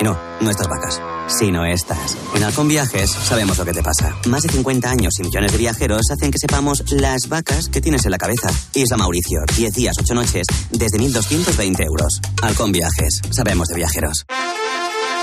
Y no, no estas vacas, sino estas. En Halcón Viajes sabemos lo que te pasa. Más de 50 años y millones de viajeros hacen que sepamos las vacas que tienes en la cabeza. Isla Mauricio, 10 días, 8 noches, desde 1.220 euros. Halcón Viajes, sabemos de viajeros.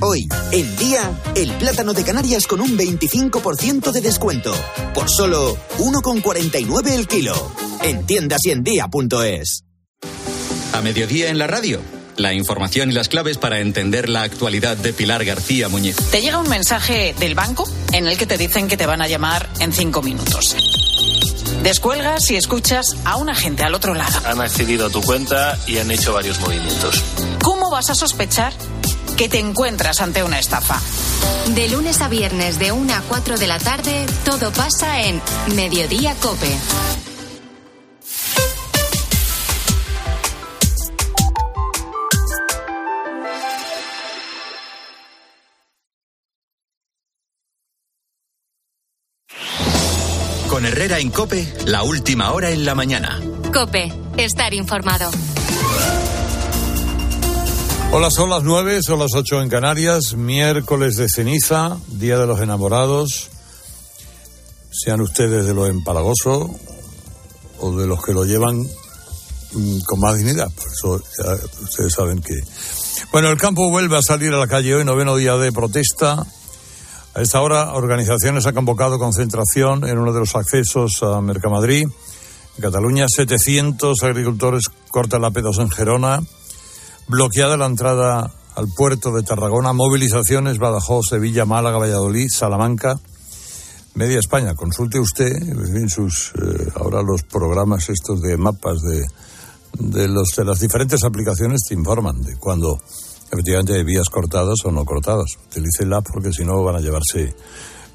Hoy, el día, el plátano de Canarias con un 25% de descuento. Por solo 1,49 el kilo. En tiendas y en día.es. A mediodía en la radio. La información y las claves para entender la actualidad de Pilar García Muñiz. Te llega un mensaje del banco en el que te dicen que te van a llamar en cinco minutos. Descuelgas y escuchas a un agente al otro lado. Han accedido a tu cuenta y han hecho varios movimientos. ¿Cómo vas a sospechar que te encuentras ante una estafa? De lunes a viernes de 1 a 4 de la tarde, todo pasa en Mediodía Cope. Con Herrera en Cope, la última hora en la mañana. Cope, estar informado. Hola, son las nueve, son las ocho en Canarias, miércoles de ceniza, Día de los Enamorados. Sean ustedes de los empalagosos o de los que lo llevan mm, con más dignidad. Por eso ya ustedes saben que. Bueno, el campo vuelve a salir a la calle hoy, noveno día de protesta. A esta hora, organizaciones han convocado concentración en uno de los accesos a Mercamadrid. En Cataluña, 700 agricultores cortan la P2 en Gerona. Bloqueada la entrada al puerto de Tarragona. Movilizaciones Badajoz, Sevilla, Málaga, Valladolid, Salamanca. Media España. Consulte usted en sus eh, ahora los programas estos de mapas de, de, los, de las diferentes aplicaciones te informan de cuando efectivamente hay vías cortadas o no cortadas. Utilice la porque si no van a llevarse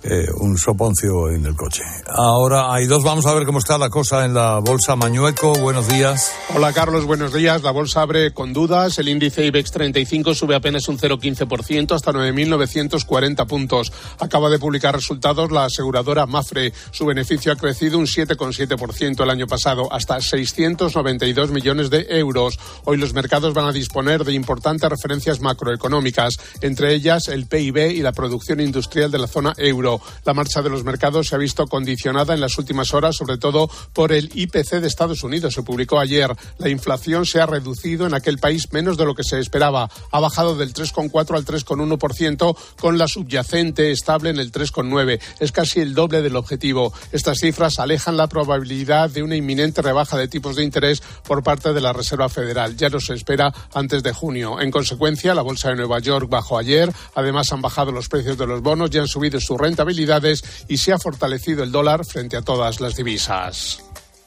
eh, un soponcio en el coche. Ahora hay dos, vamos a ver cómo está la cosa en la bolsa Mañueco. Buenos días. Hola Carlos, buenos días. La bolsa abre con dudas. El índice IBEX 35 sube apenas un 0,15% hasta 9.940 puntos. Acaba de publicar resultados la aseguradora Mafre. Su beneficio ha crecido un 7,7% el año pasado hasta 692 millones de euros. Hoy los mercados van a disponer de importantes referencias macroeconómicas, entre ellas el PIB y la producción industrial de la zona euro. La marcha de los mercados se ha visto condicionada en las últimas horas, sobre todo por el IPC de Estados Unidos. Se publicó ayer. La inflación se ha reducido en aquel país menos de lo que se esperaba. Ha bajado del 3,4 al 3,1%, con la subyacente estable en el 3,9. Es casi el doble del objetivo. Estas cifras alejan la probabilidad de una inminente rebaja de tipos de interés por parte de la Reserva Federal. Ya no se espera antes de junio. En consecuencia, la bolsa de Nueva York bajó ayer. Además, han bajado los precios de los bonos y han subido su renta rentabilidades y se ha fortalecido el dólar frente a todas las divisas.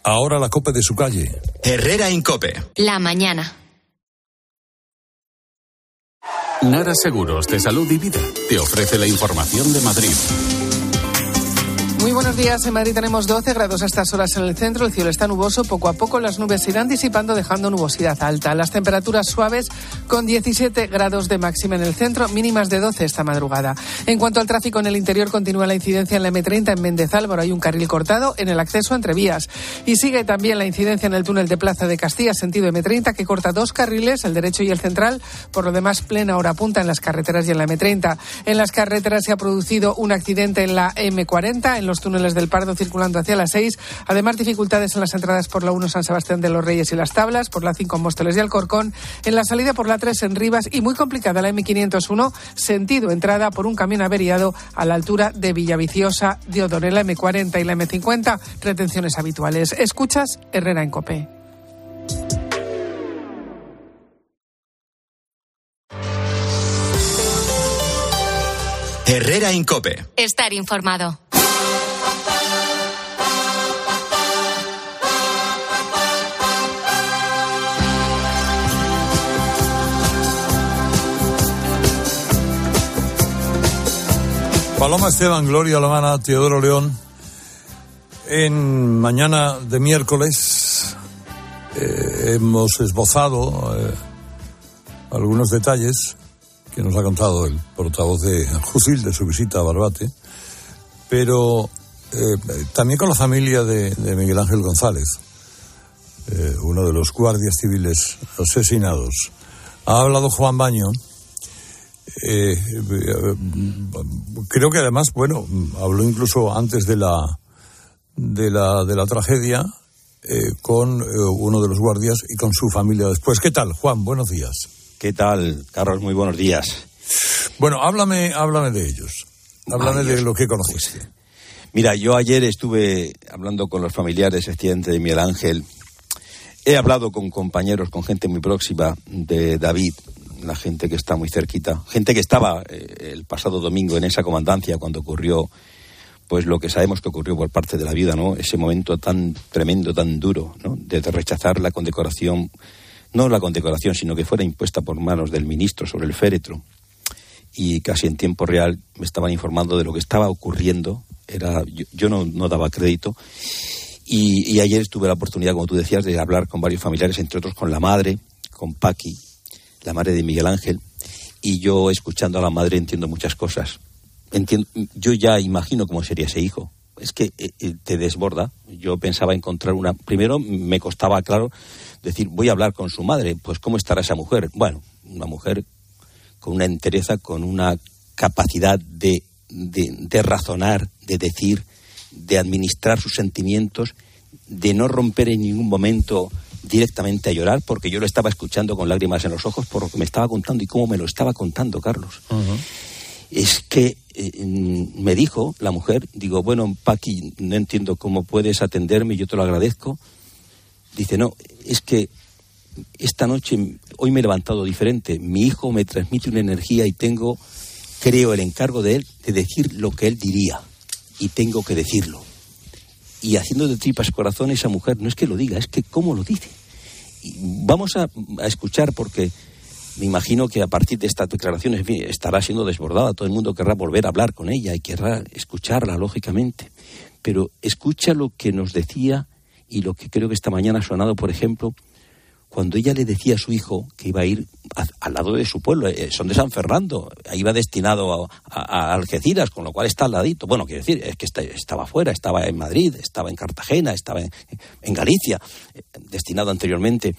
Ahora la copa de su calle. Herrera en Cope. La mañana. Nara Seguros de Salud y Vida te ofrece la información de Madrid. Muy buenos días. En Madrid tenemos 12 grados a estas horas en el centro. El cielo está nuboso. Poco a poco las nubes se irán disipando, dejando nubosidad alta. Las temperaturas suaves con 17 grados de máxima en el centro, mínimas de 12 esta madrugada. En cuanto al tráfico en el interior, continúa la incidencia en la M30 en Méndez Álvaro. Hay un carril cortado en el acceso entre vías. Y sigue también la incidencia en el túnel de Plaza de Castilla, sentido M30, que corta dos carriles, el derecho y el central. Por lo demás, plena hora punta en las carreteras y en la M30. En las carreteras se ha producido un accidente en la M40, en los túneles del Pardo circulando hacia las 6. Además, dificultades en las entradas por la 1 San Sebastián de los Reyes y las Tablas, por la 5 Móstoles y Alcorcón, en la salida por la 3 en Rivas y muy complicada la M501, sentido entrada por un camión averiado a la altura de Villaviciosa de Odonel, la M40 y la M50, retenciones habituales. Escuchas Herrera en Copé. Herrera en Cope. Estar informado. Paloma Esteban, Gloria Alamana, Teodoro León. en mañana de miércoles eh, hemos esbozado eh, algunos detalles que nos ha contado el portavoz de Jusil de su visita a Barbate, pero eh, también con la familia de, Miguel Ángel González, uno de los guardias civiles asesinados. Ha hablado Juan Baño. Creo que además, bueno, habló incluso antes de la de la, de la tragedia eh, con eh, uno de los guardias y con su familia después. ¿Qué tal, Juan? Buenos días. ¿Qué tal, Carlos? Muy buenos días. Bueno, háblame, háblame de ellos. Háblame de lo que conociste. Pues, mira, yo ayer estuve hablando con los familiares accidente de Miguel Ángel. He hablado con compañeros, con gente muy próxima de David, la gente que está muy cerquita, gente que estaba eh, el pasado domingo en esa comandancia cuando ocurrió pues lo que sabemos que ocurrió por parte de la vida, ¿no? Ese momento tan tremendo, tan duro, ¿no? De rechazar la condecoración, no la condecoración, sino que fuera impuesta por manos del ministro sobre el féretro. Y casi en tiempo real me estaban informando de lo que estaba ocurriendo. Era, yo, no, daba crédito. Y, y, ayer tuve la oportunidad, como tú decías, de hablar con varios familiares, entre otros con la madre, con Paqui, la madre de Miguel Ángel. Y yo, escuchando a la madre, entiendo muchas cosas entiendo, yo ya imagino cómo sería ese hijo. Es que eh, eh, te desborda. Yo pensaba encontrar una. Primero me costaba, claro, decir, voy a hablar con su madre. Pues, ¿cómo estará esa mujer? Bueno, una mujer con una entereza, con una capacidad de, de, razonar, de decir, de administrar sus sentimientos, de no romper en ningún momento directamente a llorar, porque yo lo estaba escuchando con lágrimas en los ojos por lo que me estaba contando y cómo me lo estaba contando, Carlos. Es que eh, me dijo la mujer, digo, bueno, Paqui, no entiendo cómo puedes atenderme, yo te lo agradezco. Dice, no, es que esta noche, hoy me he levantado diferente. Mi hijo me transmite una energía y tengo, creo, el encargo de él de decir lo que él diría. Y tengo que decirlo. Y haciendo de tripas corazón esa mujer, no es que lo diga, es que cómo lo dice. Y vamos a, a escuchar porque me imagino que a partir de estas declaraciones estará siendo desbordada. Todo el mundo querrá volver a hablar con ella y querrá escucharla, lógicamente. Pero escucha lo que nos decía y lo que creo que esta mañana ha sonado, por ejemplo, cuando ella le decía a su hijo que iba a ir al lado de su pueblo, eh, son de San Fernando, iba destinado a, Algeciras, con lo cual está al ladito. Bueno, quiero decir, es que estaba fuera, estaba en Madrid, estaba en Cartagena, estaba en Galicia, eh, destinado anteriormente.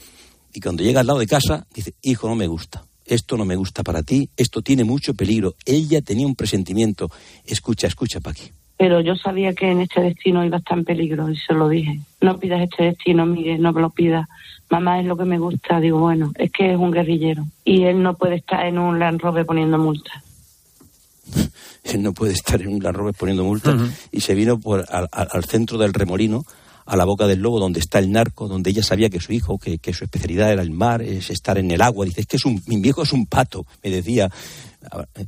Y cuando llega al lado de casa, dice, hijo, no me gusta. Esto no me gusta para ti, esto tiene mucho peligro. Ella tenía un presentimiento. Escucha, escucha, Paqui. Pero yo sabía que en este destino iba a estar en peligro y se lo dije. No pidas este destino, Miguel, no me lo pidas. Mamá es lo que me gusta. Digo, bueno, es que es un guerrillero y él no puede estar en un Land Rover poniendo multas. él no puede estar en un Land Rover poniendo multas. Y se vino por, al centro del remolino a la boca del lobo donde está el narco, donde ella sabía que su hijo, que, su especialidad era el mar, es estar en el agua. Dice, es que es un, mi viejo es un pato, me decía. Eh,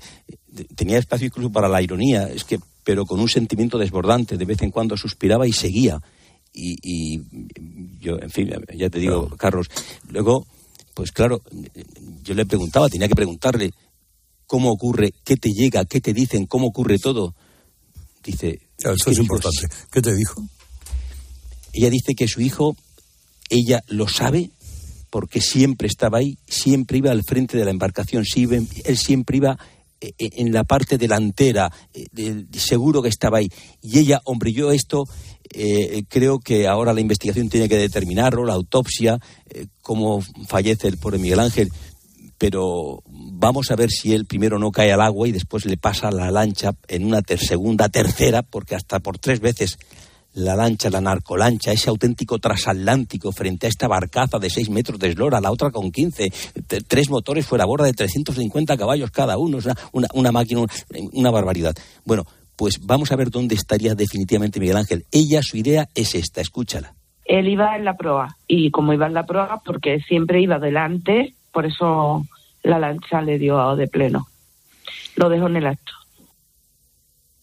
tenía espacio incluso para la ironía, es que, pero con un sentimiento desbordante, de vez en cuando suspiraba y seguía. Y, yo, en fin, ya te digo, Carlos, luego, pues claro, yo le preguntaba, tenía que preguntarle cómo ocurre, qué te llega, qué te dicen, cómo ocurre todo. Dice. eso es importante. ¿Qué te dijo? Ella dice que su hijo, ella lo sabe porque siempre estaba ahí, siempre iba al frente de la embarcación, él siempre iba en la parte delantera, eh, seguro que estaba ahí. Y ella, hombre, yo esto creo que ahora la investigación tiene que determinarlo, la autopsia, cómo fallece el pobre Miguel Ángel, pero vamos a ver si él primero no cae al agua y después le pasa la lancha en una segunda, tercera, porque hasta por tres veces la lancha, la narcolancha, ese auténtico transatlántico frente a esta barcaza de 6 metros de eslora, la otra con 15, tres motores fuera borda de 350 caballos cada uno, una, una, máquina, una barbaridad. Bueno, pues vamos a ver dónde estaría definitivamente Miguel Ángel. Ella, su idea es esta, escúchala. Él iba en la proa y como iba en la proa, porque siempre iba delante, por eso la lancha le dio de pleno. Lo dejó en el acto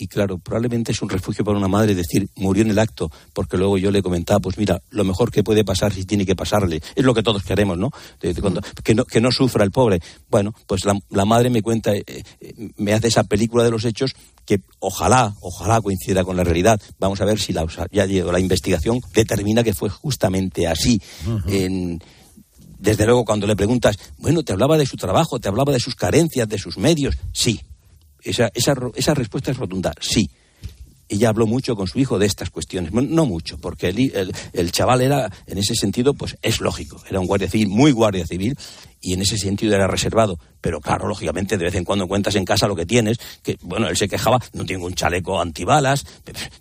y claro, probablemente es un refugio para una madre decir, murió en el acto, porque luego yo le comentaba, pues mira, lo mejor que puede pasar si tiene que pasarle, es lo que todos queremos, ¿no? que, ¿no? que no sufra el pobre. Bueno, pues la, madre me cuenta, eh, eh, me hace esa película de los hechos que ojalá, ojalá coincida con la realidad. Vamos a ver si la, ya la investigación determina que fue justamente así. desde luego, cuando le preguntas, bueno, te hablaba de su trabajo, te hablaba de sus carencias, de sus medios, sí, esa, esa, esa respuesta es rotunda, sí. Ella habló mucho con su hijo de estas cuestiones. No mucho, porque el, el, chaval era, en ese sentido, pues es lógico. Era un guardia civil, muy guardia civil, y en ese sentido era reservado. Pero claro, lógicamente, de vez en cuando cuentas en casa lo que tienes, que, bueno, él se quejaba, no tengo un chaleco antibalas,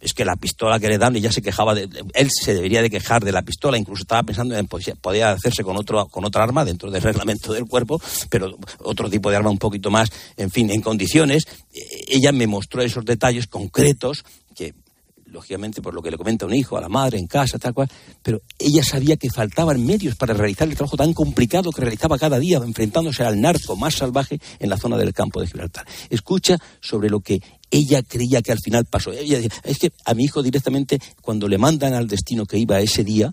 es que la pistola que le dan, y ya se quejaba, de, él se debería de quejar de la pistola, incluso estaba pensando en, pues, podía hacerse con, otro, con otra arma dentro del reglamento del cuerpo, pero otro tipo de arma un poquito más, en fin, en condiciones. E, ella me mostró esos detalles concretos lógicamente por lo que le comenta un hijo, a la madre, en casa, tal cual, pero ella sabía que faltaban medios para realizar el trabajo tan complicado que realizaba cada día, enfrentándose al narco más salvaje en la zona del campo de Gibraltar. Escucha sobre lo que ella creía que al final pasó. Ella es que a mi hijo directamente, cuando le mandan al destino que iba ese día,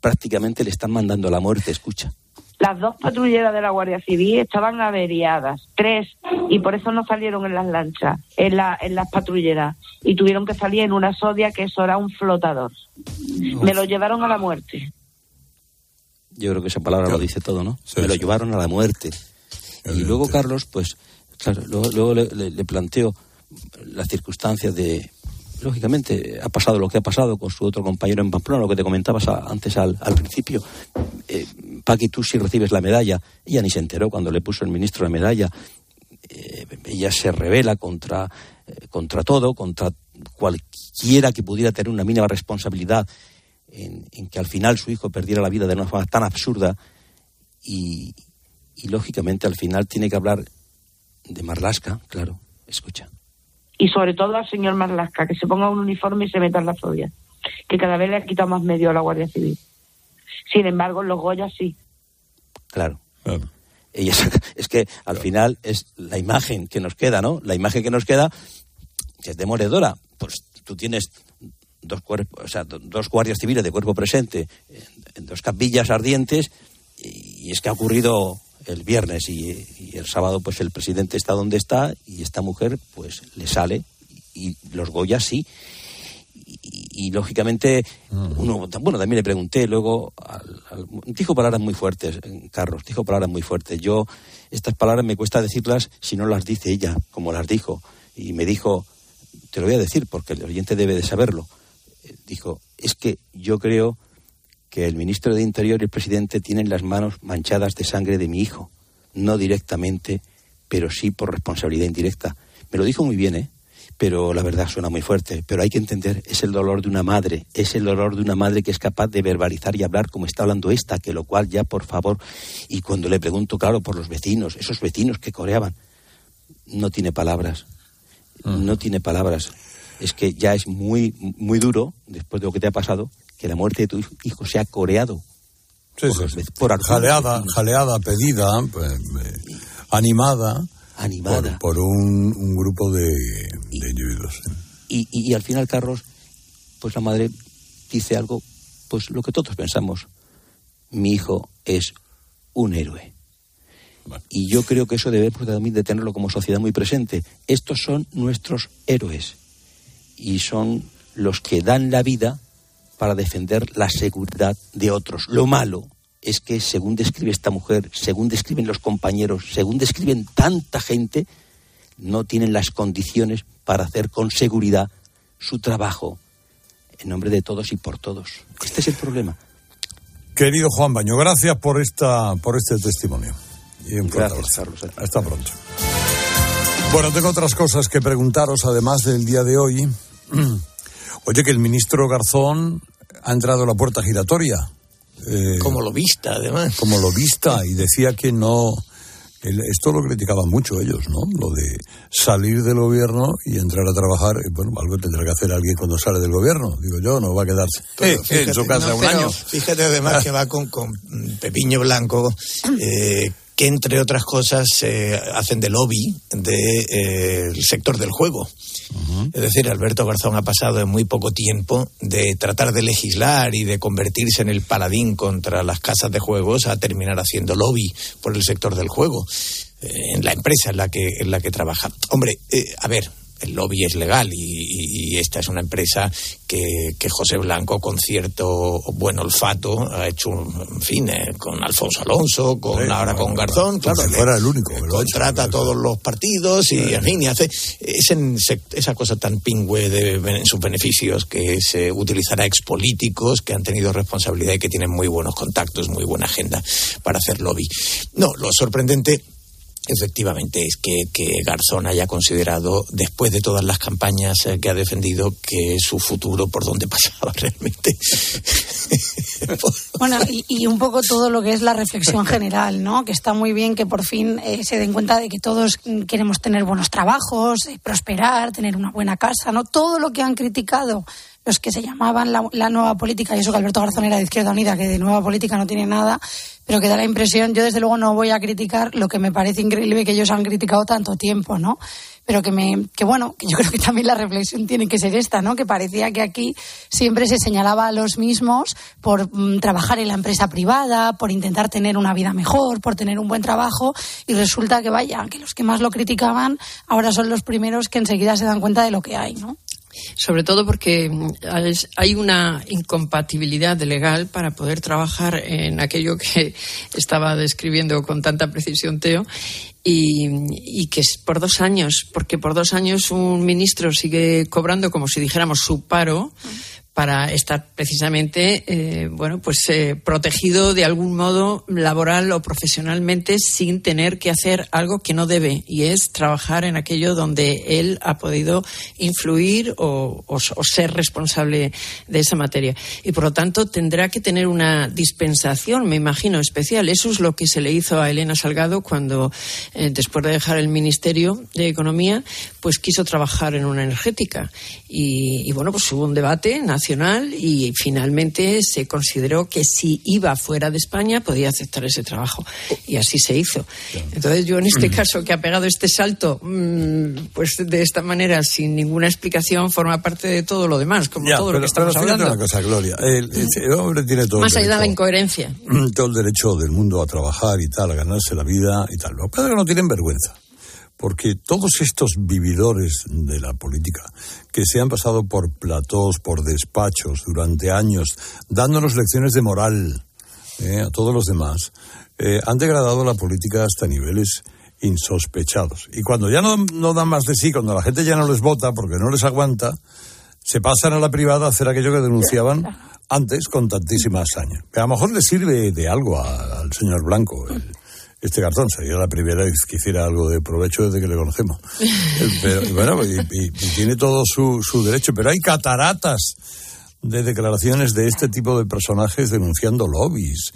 prácticamente le están mandando a la muerte, escucha. Las dos patrulleras de la Guardia Civil estaban averiadas, tres, y por eso no salieron en las lanchas, en, la, en las patrulleras, y tuvieron que salir en una sodia que eso era un flotador. Me lo llevaron a la muerte. Yo creo que esa palabra lo dice todo, ¿no? Me lo llevaron a la muerte. Y luego Carlos, pues, claro, luego, le, le planteo las circunstancias de, lógicamente ha pasado lo que ha pasado con su otro compañero en Pamplona, lo que te comentabas antes al, principio. Eh, Paqui, tú sí recibes la medalla. Ella ni se enteró cuando le puso el ministro la medalla. Eh, ella se revela contra, eh, contra todo, contra cualquiera que pudiera tener una mínima responsabilidad en, que al final su hijo perdiera la vida de una forma tan absurda. Y, y lógicamente al final tiene que hablar de Marlasca, claro, escucha y sobre todo al señor Marlasca, que se ponga un uniforme y se meta en la fobia, que cada vez le ha quitado más medio a la Guardia Civil. Sin embargo, los Goya sí. Claro. es que al final es la imagen que nos queda, ¿no? La imagen que nos queda, que es demoledora. Pues tú tienes dos cuerpos, o sea, dos guardias civiles de cuerpo presente en, dos capillas ardientes y es que ha ocurrido el viernes y, el sábado pues el presidente está donde está y esta mujer pues le sale y, los Goya sí. Y, lógicamente uno bueno también le pregunté luego dijo palabras muy fuertes Carlos dijo palabras muy fuertes. Yo estas palabras me cuesta decirlas si no las dice ella como las dijo. Y me dijo te lo voy a decir porque el oyente debe de saberlo dijo es que yo creo que el ministro de Interior y el presidente tienen las manos manchadas de sangre de mi hijo, no directamente, pero sí por responsabilidad indirecta. Me lo dijo muy bien, ¿eh? Pero la verdad suena muy fuerte. Pero hay que entender, es el dolor de una madre, es el dolor de una madre que es capaz de verbalizar y hablar como está hablando esta, que lo cual ya, por favor, y cuando le pregunto, claro, por los vecinos, esos vecinos que coreaban, no tiene palabras, no tiene palabras. Es que ya es muy, muy duro, después de lo que te ha pasado, que la muerte de tu hijo sea coreado. por, jaleada, jaleada, pedida, pues, eh, animada, animada. Por, un, grupo de, individuos. Y, y, al final, Carlos, pues la madre dice algo, pues lo que todos pensamos. Mi hijo es un héroe. Y yo creo que eso debemos también de tenerlo como sociedad muy presente. Estos son nuestros héroes. Y son los que dan la vida para defender la seguridad de otros. Lo malo es que, según describe esta mujer, según describen los compañeros, según describen tanta gente, no tienen las condiciones para hacer con seguridad su trabajo en nombre de todos y por todos. Este es el problema. Querido Juan Baño, gracias por esta por este testimonio. Y gracias, Carlos. Hasta pronto. Bueno, tengo otras cosas que preguntaros, además del día de hoy. Oye, que el ministro Garzón ha entrado a la puerta giratoria. Eh, como lo vista, además. Como lo vista, y decía que no. Esto lo criticaban mucho ellos, ¿no? Lo de salir del gobierno y entrar a trabajar. Bueno, algo tendrá que hacer alguien cuando sale del gobierno. Digo yo, no va a quedarse en su casa un año. Fíjate además que va con, Pepiño Blanco, eh, que entre otras cosas eh, hacen de lobby del sector del juego. Es decir, Alberto Garzón ha pasado en muy poco tiempo de tratar de legislar y de convertirse en el paladín contra las casas de juegos a terminar haciendo lobby por el sector del juego eh, en la empresa en la que en la que trabaja. Hombre, eh, a ver, el lobby es legal y, y, esta es una empresa que, que, José Blanco con cierto buen olfato ha hecho, en fin, eh, con Alfonso Alonso, con sí, ahora con Garzón, claro. Si fuera el único. contrata a todos los partidos y, en fin, y hace ese, esa cosa tan pingüe de en sus beneficios que se utilizará expolíticos que han tenido responsabilidad y que tienen muy buenos contactos, muy buena agenda para hacer lobby. No, lo sorprendente efectivamente es que, Garzón haya considerado, después de todas las campañas que ha defendido, que su futuro por donde pasaba realmente. bueno, y, un poco todo lo que es la reflexión general, ¿no? Que está muy bien que por fin eh, se den cuenta de que todos queremos tener buenos trabajos, eh, prosperar, tener una buena casa, ¿no? Todo lo que han criticado los que se llamaban la, la, nueva política, y eso que Alberto Garzón era de Izquierda Unida, que de nueva política no tiene nada, pero que da la impresión, yo desde luego no voy a criticar lo que me parece increíble que ellos han criticado tanto tiempo, ¿no? Pero que me, que bueno, que yo creo que también la reflexión tiene que ser esta, ¿no? Que parecía que aquí siempre se señalaba a los mismos por mm, trabajar en la empresa privada, por intentar tener una vida mejor, por tener un buen trabajo, y resulta que vaya, que los que más lo criticaban ahora son los primeros que enseguida se dan cuenta de lo que hay, ¿no? Sobre todo porque hay una incompatibilidad legal para poder trabajar en aquello que estaba describiendo con tanta precisión Teo y, que es por dos años, porque por dos años un ministro sigue cobrando como si dijéramos su paro. Para estar precisamente eh, bueno pues eh, protegido de algún modo laboral o profesionalmente sin tener que hacer algo que no debe y es trabajar en aquello donde él ha podido influir o, o, ser responsable de esa materia. Y por lo tanto tendrá que tener una dispensación me imagino especial. Eso es lo que se le hizo a Elena Salgado cuando eh, después de dejar el ministerio de economía pues quiso trabajar en una energética. Y, y bueno pues hubo un debate y finalmente se consideró que si iba fuera de España podía aceptar ese trabajo y así se hizo. Entonces yo en este caso que ha pegado este salto mmm, pues de esta manera sin ninguna explicación forma parte de todo lo demás, como ya, todo pero, lo que estamos pero hablando. Una cosa, Gloria, el, el, hombre tiene todo Más el allá de la incoherencia. todo el derecho del mundo a trabajar y tal, a ganarse la vida y tal. Los padres no tienen vergüenza porque todos estos vividores de la política que se han pasado por platós, por despachos durante años, dándonos lecciones de moral eh, a todos los demás, eh, han degradado la política hasta niveles insospechados. Y cuando ya no, no, dan más de sí, cuando la gente ya no les vota porque no les aguanta, se pasan a la privada a hacer aquello que denunciaban antes con tantísima hazaña. A lo mejor le sirve de algo a, al señor Blanco. El, este cartón. Sería la primera vez que hiciera algo de provecho desde que le conocemos. Pero, bueno, y, y, y tiene todo su, su, derecho. Pero hay cataratas de declaraciones de este tipo de personajes denunciando lobbies,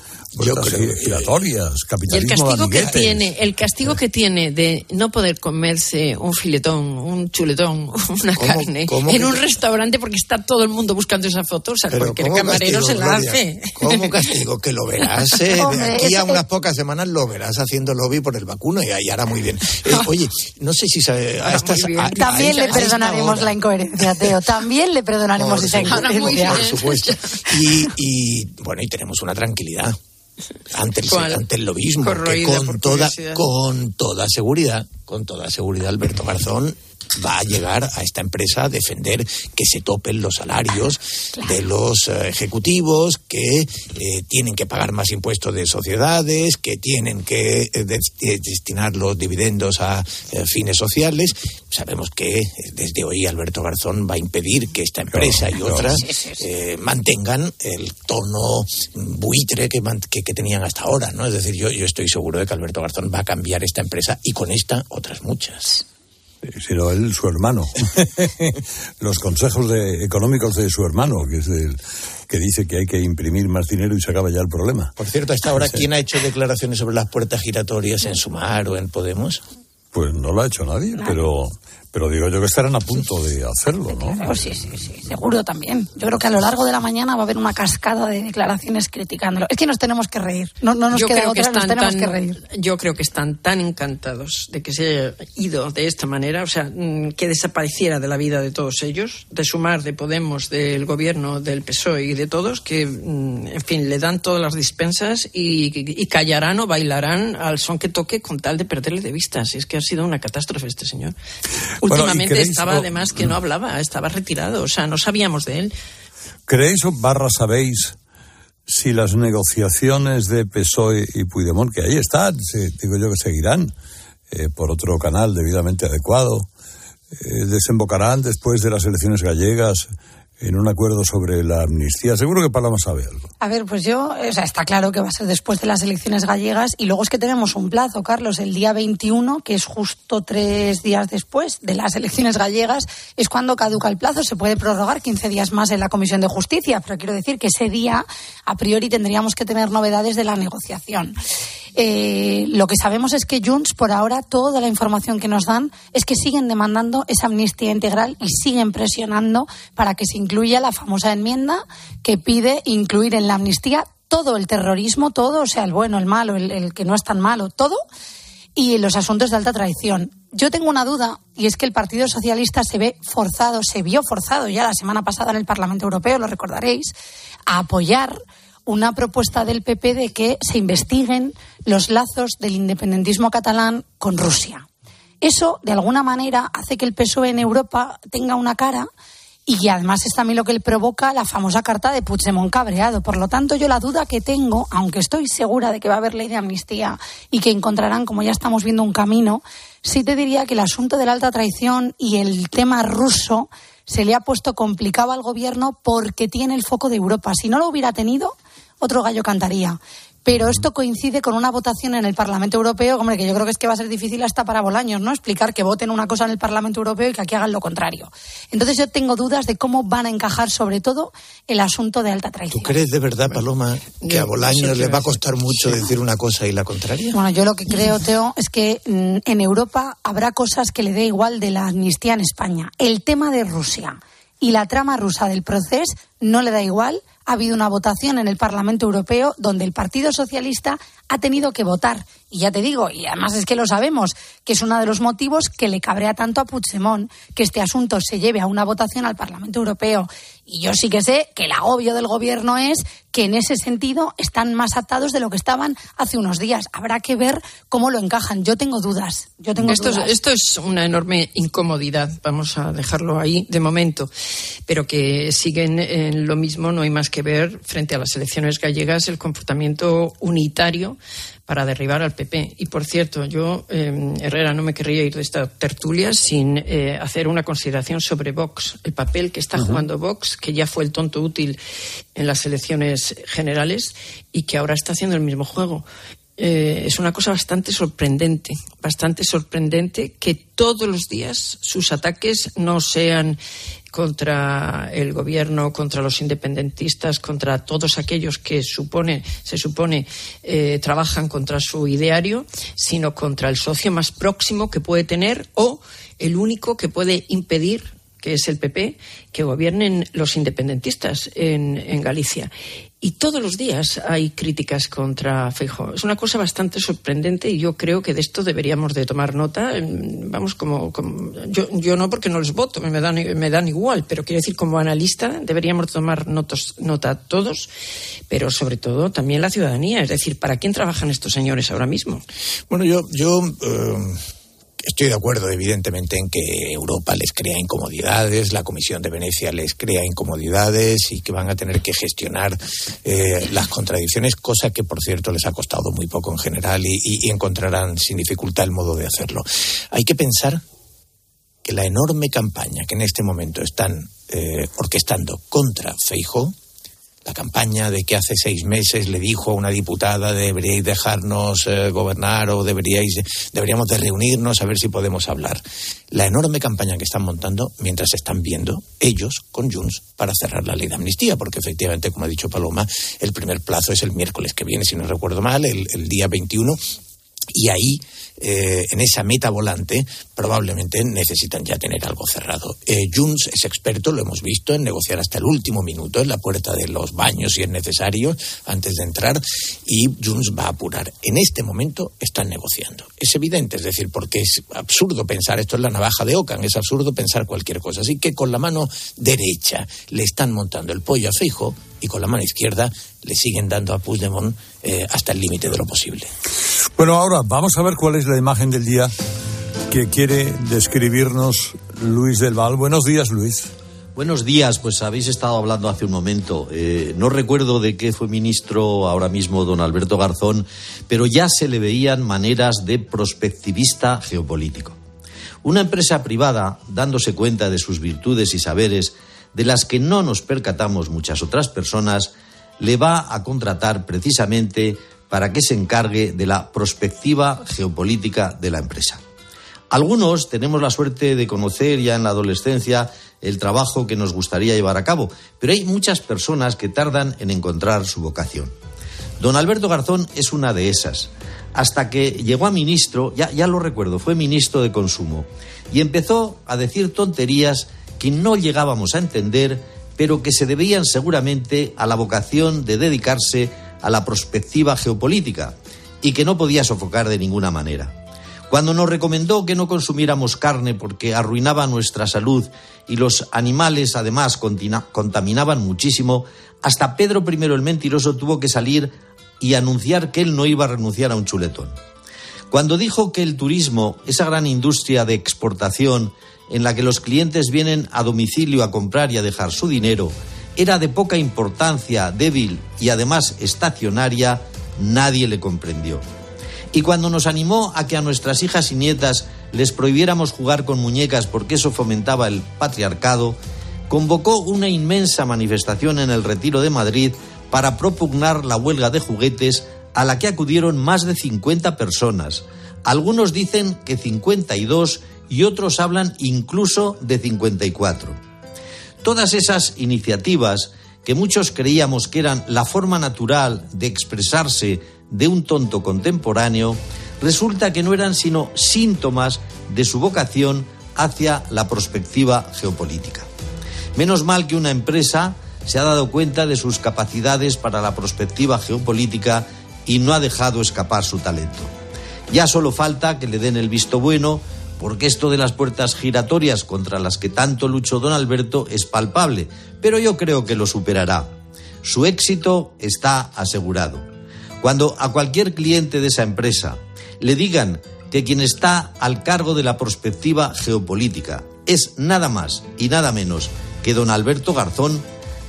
giratorias, capitalismo y el castigo de que tiene el castigo que tiene de no poder comerse un filetón un chuletón una ¿Cómo, carne cómo en que- un restaurante porque está todo el mundo buscando esa foto o sea Pero cualquier ¿cómo camarero castigo, se la Gloria? hace ¿Cómo castigo? Que lo verás. eh, de aquí a unas pocas semanas lo verás haciendo lobby por el vacuno y ahí hará muy bien. Eh, oye, no sé si sabe, a estas, a- a También le a esta perdonaremos la incoherencia, Teo. También le perdonaremos esa incoherencia. Por supuesto. Y, y, bueno, y tenemos una tranquilidad ante el, ante el lobismo, que con toda, curiosidad. con toda seguridad, con toda seguridad Alberto Garzón va a llegar a esta empresa a defender que se topen los salarios de los eh, ejecutivos, que eh, tienen que pagar más impuestos de sociedades, que tienen que eh, de- destinar los dividendos a eh, fines sociales. Sabemos que desde hoy Alberto Garzón va a impedir que esta empresa y otras Sí, sí, sí. eh, mantengan el tono buitre que, man- que, que tenían hasta ahora, ¿no? Es decir, yo, yo estoy seguro de que Alberto Garzón va a cambiar esta empresa y con esta otras muchas. Sino él, su hermano. Los consejos de- económicos de su hermano, que es el que dice que hay que imprimir más dinero y se acaba ya el problema. Por cierto, hasta ahora. ¿quién ha hecho declaraciones sobre las puertas giratorias en Sumar o en Podemos? Pues no lo ha hecho nadie, pero, Pero digo yo que estarán a punto de hacerlo, ¿no? Sí, sí, sí, seguro también. Yo creo que a lo largo de la mañana va a haber una cascada de declaraciones criticándolo. Es que nos tenemos que reír. No, no nos yo queda otra, que nos tenemos tan, que reír. Yo creo que están tan encantados de que se haya ido de esta manera, o sea, mm, que desapareciera de la vida de todos ellos, de sumar de Podemos, del gobierno, del PSOE y de todos, que, mm, en fin, le dan todas las dispensas y, y callarán o bailarán al son que toque con tal de perderle de vista. Si es que ha sido una catástrofe este señor. Bueno, ¿y Últimamente estaba además que no hablaba, estaba retirado, o sea, no sabíamos de él. ¿Creéis o barra sabéis si las negociaciones de PSOE y Puigdemont, que ahí están, se- digo yo que seguirán eh, por otro canal debidamente adecuado, eh, desembocarán después de las elecciones gallegas en un acuerdo sobre la amnistía? Seguro que Paloma sabe algo. A ver, pues yo, o sea, está claro que va a ser después de las elecciones gallegas y luego es que tenemos un plazo, Carlos, el día 21, que es justo tres días después de las elecciones gallegas, es cuando caduca el plazo. Se puede prorrogar 15 días más en la Comisión de Justicia, pero quiero decir que ese día, a priori, tendríamos que tener novedades de la negociación. Eh, lo que sabemos es que Junts, por ahora, toda la información que nos dan es que siguen demandando esa amnistía integral y siguen presionando para que se incluya la famosa enmienda que pide incluir en la amnistía todo el terrorismo, todo, o sea, el bueno, el malo, el, que no es tan malo, todo, y los asuntos de alta traición. Yo tengo una duda y es que el Partido Socialista se ve forzado, se vio forzado ya la semana pasada en el Parlamento Europeo, lo recordaréis, a apoyar una propuesta del PP de que se investiguen los lazos del independentismo catalán con Rusia. Eso, de alguna manera, hace que el PSOE en Europa tenga una cara y además es también lo que le provoca la famosa carta de Puigdemont cabreado. Por lo tanto, yo la duda que tengo, aunque estoy segura de que va a haber ley de amnistía y que encontrarán, como ya estamos viendo, un camino, sí te diría que el asunto de la alta traición y el tema ruso se le ha puesto complicado al gobierno porque tiene el foco de Europa. Si no lo hubiera tenido, otro gallo cantaría. Pero esto coincide con una votación en el Parlamento Europeo, hombre, que yo creo que es que va a ser difícil hasta para Bolaños, ¿no? Explicar que voten una cosa en el Parlamento Europeo y que aquí hagan lo contrario. Entonces yo tengo dudas de cómo van a encajar sobre todo el asunto de alta ¿Tú traición. crees de verdad, Paloma, que a Bolaños le va a costar mucho decir una cosa y la contraria? Bueno, yo lo que creo, Teo, es que mm, en Europa habrá cosas que le dé igual de la amnistía en España. El tema de Rusia y la trama rusa del proceso no le da igual. Ha habido una votación en el Parlamento Europeo donde el Partido Socialista ha tenido que votar. Y ya te digo, y además es que lo sabemos, que es uno de los motivos que le cabrea tanto a Puigdemont que este asunto se lleve a una votación al Parlamento Europeo. Y yo sí que sé que el agobio del gobierno es que en ese sentido están más atados de lo que estaban hace unos días. Habrá que ver cómo lo encajan. Yo tengo dudas. Yo tengo Esto, es- dudas. esto es una enorme incomodidad, vamos a dejarlo ahí de momento, pero que siguen en lo mismo, no hay más que ver frente a las elecciones gallegas el comportamiento unitario para derribar al PP. Y por cierto, yo, eh, Herrera, no me querría ir de esta tertulia sin eh, hacer una consideración sobre Vox, el papel que está jugando Vox, que ya fue el tonto útil en las elecciones generales y que ahora está haciendo el mismo juego. Eh, es una cosa bastante sorprendente, bastante sorprendente que todos los días sus ataques no sean contra el gobierno, contra los independentistas, contra todos aquellos que supone, se supone eh, trabajan contra su ideario, sino contra el socio más próximo que puede tener o el único que puede impedir que es el PP, que gobiernen los independentistas en, en Galicia. Y todos los días hay críticas contra Feijóo. Es una cosa bastante sorprendente y yo creo que de esto deberíamos de tomar nota. Mm, Vamos, como, yo, yo no porque no les voto, me dan, me dan igual, pero quiero decir como analista deberíamos tomar notos, nota todos, pero sobre todo también la ciudadanía. Es decir, ¿para quién trabajan estos señores ahora mismo? Bueno, yo, yo eh, estoy de acuerdo, evidentemente, en que Europa les crea incomodidades, la Comisión de Venecia les crea incomodidades y que van a tener que gestionar eh, las contradicciones, cosa que, por cierto, les ha costado muy poco en general y, encontrarán sin dificultad el modo de hacerlo. Hay que pensar que la enorme campaña que en este momento están eh, orquestando contra Feijóo la campaña de que hace seis meses le dijo a una diputada deberíais dejarnos eh, gobernar o deberíais deberíamos de reunirnos a ver si podemos hablar. La enorme campaña que están montando mientras están viendo ellos con Junts para cerrar la ley de amnistía, porque efectivamente, como ha dicho Paloma, el primer plazo es el miércoles que viene, si no recuerdo mal, el, el día 21 Y ahí eh, en esa meta volante, probablemente necesitan ya tener algo cerrado. Eh, es experto, lo hemos visto, en negociar hasta el último minuto en la puerta de los baños si es necesario, antes de entrar, y Junts va a apurar. En este momento están negociando. Es evidente, es decir, porque es absurdo pensar, esto es la navaja de Ocan, es absurdo pensar cualquier cosa. Así que con la mano derecha le están montando el pollo a Fijo y con la mano izquierda le siguen dando a Puigdemont eh, hasta el límite de lo posible. Bueno, ahora vamos a ver cuál es la imagen del día que quiere describirnos Luis del Val. Buenos días, Luis. Buenos días, pues habéis estado hablando hace un momento. Eh, no recuerdo de qué fue ministro ahora mismo don Alberto Garzón, pero ya se le veían maneras de prospectivista geopolítico. Una empresa privada, dándose cuenta de sus virtudes y saberes, de las que no nos percatamos muchas otras personas, le va a contratar precisamente para que se encargue de la prospectiva geopolítica de la empresa. Algunos tenemos la suerte de conocer ya en la adolescencia el trabajo que nos gustaría llevar a cabo, pero hay muchas personas que tardan en encontrar su vocación. Don Alberto Garzón es una de esas. Hasta que llegó a ministro, ya, ya lo recuerdo, fue ministro de Consumo, y empezó a decir tonterías que no llegábamos a entender, pero que se debían seguramente a la vocación de dedicarse a la prospectiva geopolítica y que no podía sofocar de ninguna manera. Cuando nos recomendó que no consumiéramos carne porque arruinaba nuestra salud y los animales además contaminaban muchísimo, hasta Pedro I el mentiroso tuvo que salir y anunciar que él no iba a renunciar a un chuletón. Cuando dijo que el turismo, esa gran industria de exportación en la que los clientes vienen a domicilio a comprar y a dejar su dinero, era de poca importancia, débil y además estacionaria, nadie le comprendió. Y cuando nos animó a que a nuestras hijas y nietas les prohibiéramos jugar con muñecas porque eso fomentaba el patriarcado, convocó una inmensa manifestación en el Retiro de Madrid para propugnar la huelga de juguetes a la que acudieron más de 50 personas. Algunos dicen que 52 y otros hablan incluso de 54. Todas esas iniciativas que muchos creíamos que eran la forma natural de expresarse de un tonto contemporáneo, resulta que no eran sino síntomas de su vocación hacia la perspectiva geopolítica. Menos mal que una empresa se ha dado cuenta de sus capacidades para la perspectiva geopolítica y no ha dejado escapar su talento. Ya solo falta que le den el visto bueno porque esto de las puertas giratorias contra las que tanto luchó don Alberto es palpable, pero yo creo que lo superará. Su éxito está asegurado. Cuando a cualquier cliente de esa empresa le digan que quien está al cargo de la perspectiva geopolítica es nada más y nada menos que don Alberto Garzón,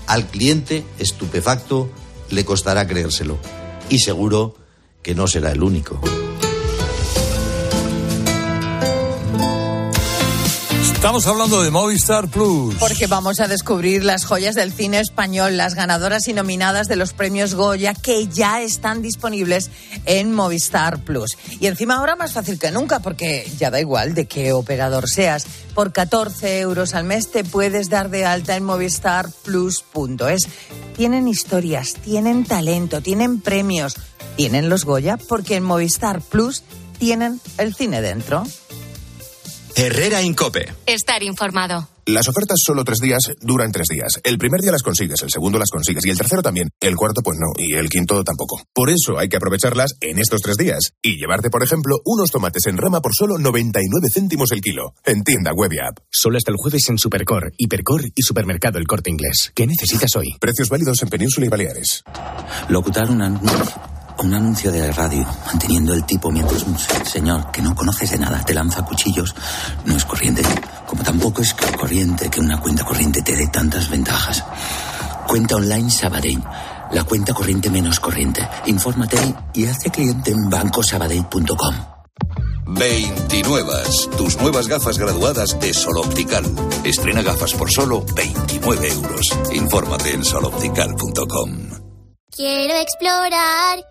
al cliente estupefacto le costará creérselo. Y seguro que no será el único. Estamos hablando de Movistar Plus. Porque vamos a descubrir las joyas del cine español, las ganadoras y nominadas de los premios Goya que ya están disponibles en Movistar Plus. Y encima ahora más fácil que nunca porque ya da igual de qué operador seas. Por 14 euros al mes te puedes dar de alta en movistarplus.es. Tienen historias, tienen talento, tienen premios, tienen los Goya porque en Movistar Plus tienen el cine dentro. Herrera Incope. Estar informado. Las ofertas solo tres días duran tres días. El primer día las consigues, el segundo las consigues y el tercero también. El cuarto pues no y el quinto tampoco. Por eso hay que aprovecharlas en estos tres días y llevarte, por ejemplo, unos tomates en rama por solo 99 céntimos el kilo. En tienda web y app. Solo hasta el jueves en Supercor, Hipercor y Supermercado El Corte Inglés. ¿Qué necesitas hoy? Precios válidos en Península y Baleares. Locutar una un anuncio de radio, manteniendo el tipo mientras un señor que no conoces de nada te lanza cuchillos, no es corriente. Como tampoco es corriente que una cuenta corriente te dé tantas ventajas. Cuenta online Sabadell, la cuenta corriente menos corriente. Infórmate y hazte cliente en bancosabadell.com. 29. Tus nuevas gafas graduadas de Sol Optical. Estrena gafas por solo 29 euros. Infórmate en soloptical.com. Quiero explorar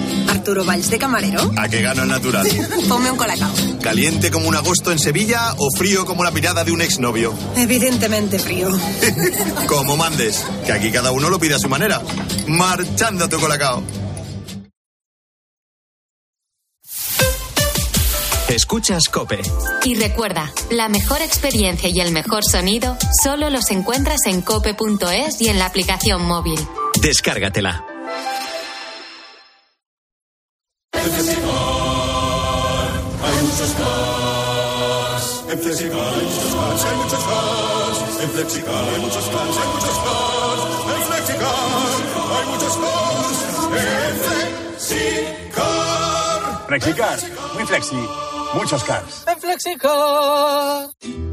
Arturo Valls de camarero. ¿A qué gano el natural? Ponme un colacao. ¿Caliente como un agosto en Sevilla o frío como la mirada de un exnovio? Evidentemente frío. como mandes, que aquí cada uno lo pide a su manera. Marchando tu colacao. Escuchas Cope. Y recuerda, la mejor experiencia y el mejor sonido solo los encuentras en cope.es y en la aplicación móvil. Descárgatela. Flexicar hay muchos cars. En Flexicar hay muchos cars, hay muchos cars. En Flexicar hay muchos cars, hay muchos. En Flexicar hay muchos cars. En Flexicar. Flexicar, muy flexi, muchos cars. En Flexicar.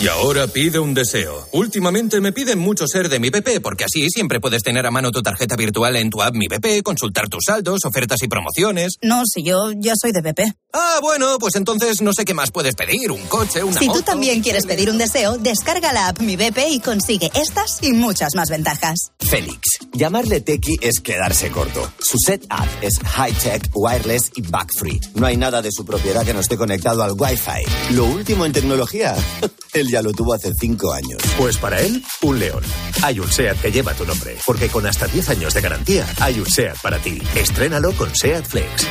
Y ahora pide un deseo. Últimamente me piden mucho ser de mi BP, porque así siempre puedes tener a mano tu tarjeta virtual en tu app Mi BP, consultar tus saldos, ofertas y promociones. No, si yo ya soy de BP. Ah, bueno, pues entonces no sé qué más puedes pedir. Un coche, una Si moto. tú también quieres pedir un deseo, descarga la app Mi BP y consigue estas y muchas más ventajas. Félix. Llamarle tequi es quedarse corto. Su setup es high-tech, wireless y bug-free. No hay nada de su propiedad que no esté conectado al Wi-Fi. Lo último en tecnología, él ya lo tuvo hace cinco años. Pues para él, un león. Hay un SEAT que lleva tu nombre, porque con hasta 10 años de garantía, hay un SEAT para ti. Estrénalo con SEAT Flex.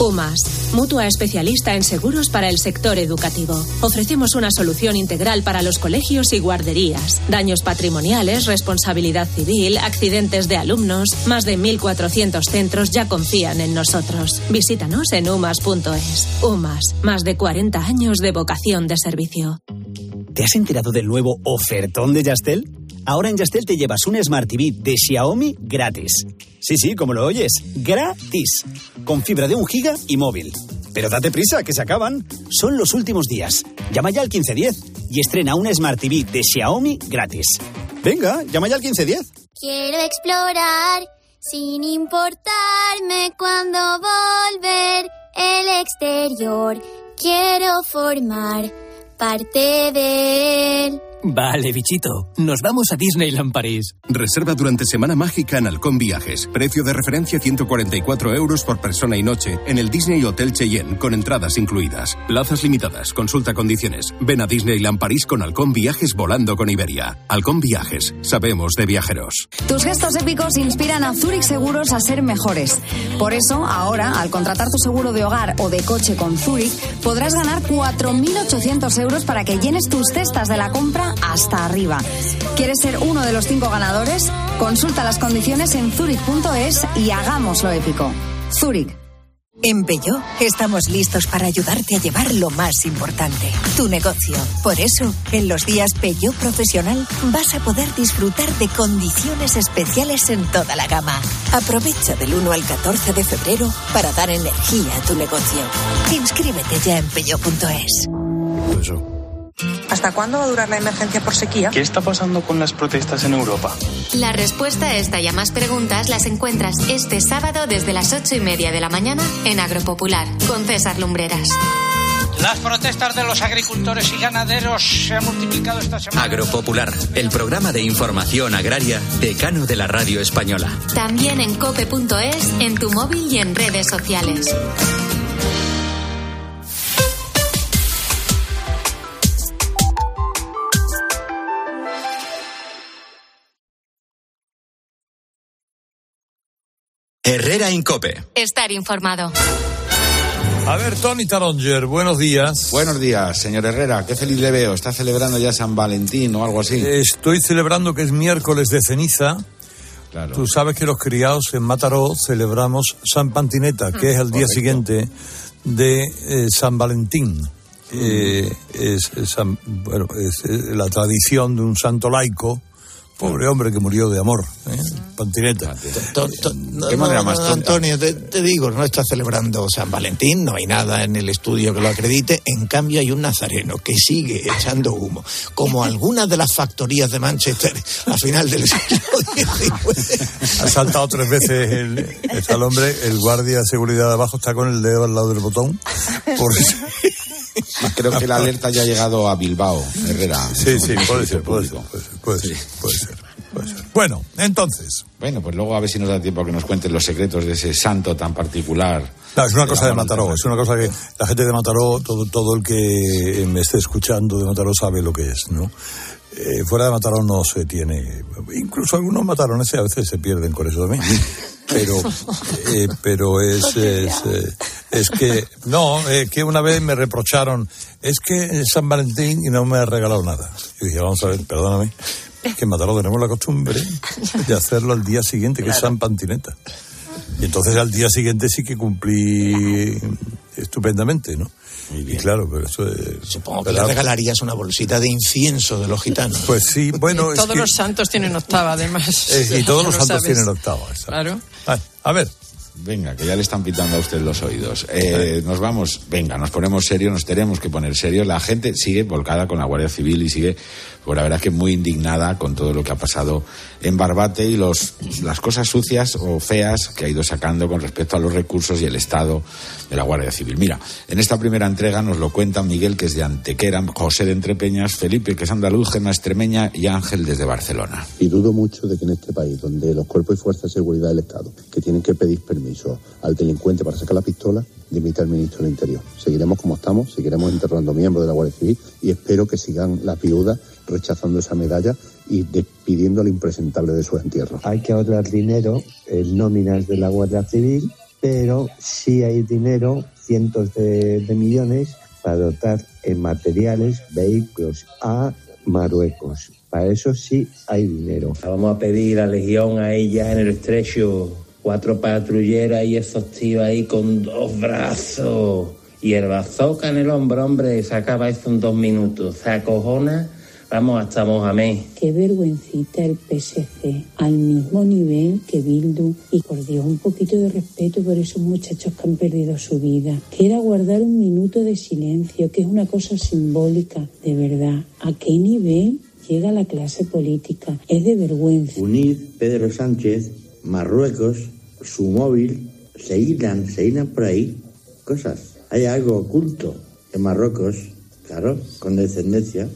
UMAS, mutua especialista en seguros para el sector educativo. Ofrecemos una solución integral para los colegios y guarderías. Daños patrimoniales, responsabilidad civil, accidentes de alumnos. Más de 1.400 centros ya confían en nosotros. Visítanos en umas.es. UMAS, más de 40 años de vocación de servicio. ¿Te has enterado del nuevo ofertón de Yastel? Ahora en Yastel te llevas un Smart TV de Xiaomi gratis. Sí, sí, como lo oyes, gratis. Con fibra de un giga y móvil. Pero date prisa, que se acaban. Son los últimos días. Llama ya al 1510 y estrena un Smart TV de Xiaomi gratis. Venga, llama ya al 1510. Quiero explorar sin importarme cuando volver el exterior. Quiero formar parte de él. Vale, bichito. Nos vamos a Disneyland París. Reserva durante Semana Mágica en Halcón Viajes. Precio de referencia 144 euros por persona y noche en el Disney Hotel Cheyenne, con entradas incluidas. Plazas limitadas. Consulta condiciones. Ven a Disneyland París con Halcón Viajes volando con Iberia. Halcón Viajes. Sabemos de viajeros. Tus gestos épicos inspiran a Zurich Seguros a ser mejores. Por eso, ahora, al contratar tu seguro de hogar o de coche con Zurich, podrás ganar 4.800 euros para que llenes tus cestas de la compra hasta arriba. ¿Quieres ser uno de los cinco ganadores? Consulta las condiciones en zurich.es y hagámoslo épico. Zurich. En Peugeot estamos listos para ayudarte a llevar lo más importante, tu negocio. Por eso, en los días Peugeot Profesional vas a poder disfrutar de condiciones especiales en toda la gama. Aprovecha del 1 al 14 de febrero para dar energía a tu negocio. Inscríbete ya en peugeot.es. ¿Hasta cuándo va a durar la emergencia por sequía? ¿Qué está pasando con las protestas en Europa? La respuesta a esta y a más preguntas las encuentras este sábado desde las ocho y media de la mañana en Agropopular con César Lumbreras. Las protestas de los agricultores y ganaderos se han multiplicado esta semana. Agropopular, el programa de información agraria decano de la radio española. También en cope.es, en tu móvil y en redes sociales. Herrera Incope. Estar informado. A ver, Tony Taronger, buenos días. Buenos días, señor Herrera. Qué feliz le veo. ¿Está celebrando ya San Valentín o algo así? Estoy celebrando que es miércoles de ceniza. Claro. Tú sabes que los criados en Mataró celebramos San Pantineta, que es el día Correcto. siguiente de eh, San Valentín. eh, es, es, bueno, es, es la tradición de un santo laico Pobre hombre que murió de amor, ¿eh? Pantineta. ¿Qué manera más Antonio, te, te, digo, no está celebrando San Valentín, no hay nada en el estudio que lo acredite. En cambio, hay un nazareno que sigue echando humo, como algunas de las factorías de Manchester a final del siglo XIX. Ha saltado tres veces el, está el hombre, el guardia de seguridad de abajo está con el dedo al lado del botón. Por... Creo que la alerta ya ha llegado a Bilbao, Herrera. Sí, sí, puede ser, puede ser, puede ser, puede ser, puede ser. Bueno, entonces. Bueno, pues luego a ver si nos da tiempo a que nos cuenten los secretos de ese santo tan particular. No, es una cosa de Mataró, es una cosa que la gente de Mataró, todo, todo el que me esté escuchando de Mataró sabe lo que es, ¿no? Eh, fuera de Mataró no se tiene, incluso algunos matarones a veces se pierden con eso también. Pero, eh, pero es, es, eh, es, que, no, eh, que una vez me reprocharon, es que es San Valentín y no me ha regalado nada. Yo dije, vamos a ver, perdóname, que en Mataró tenemos la costumbre de hacerlo al día siguiente, que es San Pantineta. Y entonces al día siguiente sí que cumplí estupendamente, ¿no? Y claro, pero eso es... Supongo que le regalarías una bolsita de incienso de los gitanos. Pues sí, bueno... todos los santos tienen octava, además. Eh, y todos los santos sabes. tienen octava. Claro. A ver. Venga, que ya le están pitando a usted los oídos. Eh, nos vamos, venga, nos ponemos serios, nos tenemos que poner serios. La gente sigue volcada con la Guardia Civil y sigue, pues la verdad es que muy indignada con todo lo que ha pasado en Barbate y los, las cosas sucias o feas que ha ido sacando con respecto a los recursos y el estado de la Guardia Civil. Mira, en esta primera entrega nos lo cuentan Miguel, que es de Antequera, José de Entrepeñas, Felipe, que es andaluz, Gemma Extremeña y Ángel desde Barcelona. Y dudo mucho de que en este país, donde los cuerpos y fuerzas de seguridad del Estado, que tienen que pedir permiso al delincuente para sacar la pistola, dimite al ministro del Interior. Seguiremos como estamos, seguiremos enterrando miembros de la Guardia Civil y espero que sigan las viudas rechazando esa medalla y pidiendo al impresentable de su entierro. Hay que ahorrar dinero en nóminas de la Guardia Civil, pero sí hay dinero, cientos de, de millones, para dotar en materiales, vehículos a Marruecos. Para eso sí hay dinero. Vamos a pedir a Legión a ella en el estrecho cuatro patrulleras y esos tíos ahí con dos brazos. Y el bazooka en el hombro, hombre, se acaba eso en dos minutos. Se acojona, vamos hasta Mohamed. Qué vergüencita el PSC, al mismo nivel que Bildu. Y por Dios, un poquito de respeto por esos muchachos que han perdido su vida. Que era guardar un minuto de silencio, que es una cosa simbólica, de verdad. ¿A qué nivel llega la clase política? Es de vergüenza. Unir Pedro Sánchez Marruecos, su móvil, se hilan, se hilan por ahí cosas. Hay algo oculto en Marruecos, claro, con descendencia.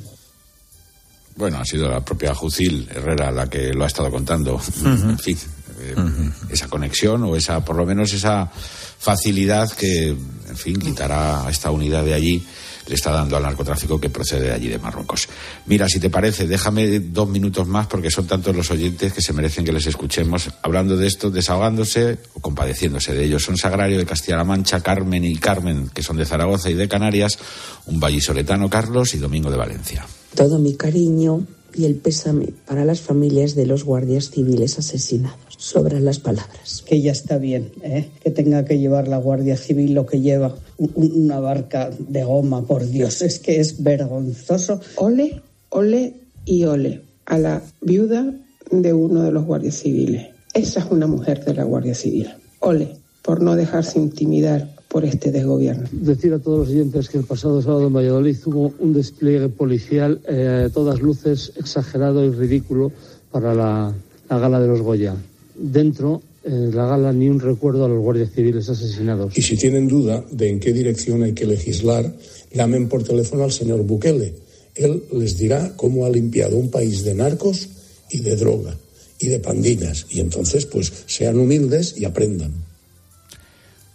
Bueno, ha sido la propia Jucil Herrera la que lo ha estado contando. Uh -huh. En fin, eh, uh -huh. esa conexión o esa, por lo menos esa facilidad que, en fin, quitará a esta unidad de allí le está dando al narcotráfico que procede de allí de Marruecos. Mira, si te parece, déjame dos minutos más porque son tantos los oyentes que se merecen que les escuchemos hablando de esto, desahogándose o compadeciéndose de ellos. Son Sagrario de Castilla-La Mancha, Carmen y Carmen, que son de Zaragoza y de Canarias, un vallisoletano Carlos y Domingo de Valencia. Todo mi cariño y el pésame para las familias de los guardias civiles asesinados. Sobran las palabras. Que ya está bien, ¿eh? que tenga que llevar la Guardia Civil lo que lleva una barca de goma, por Dios, es que es vergonzoso. Ole, ole y ole a la viuda de uno de los guardias civiles. Esa es una mujer de la Guardia Civil. Ole, por no dejarse intimidar por este desgobierno. Decir a todos los oyentes que el pasado sábado en Valladolid hubo un despliegue policial eh, a todas luces exagerado y ridículo para la, la gala de los Goya. Dentro en la gala ni un recuerdo a los guardias civiles asesinados. Y si tienen duda de en qué dirección hay que legislar, llamen por teléfono al señor Bukele. Él les dirá cómo ha limpiado un país de narcos y de droga y de pandinas. Y entonces, pues, sean humildes y aprendan.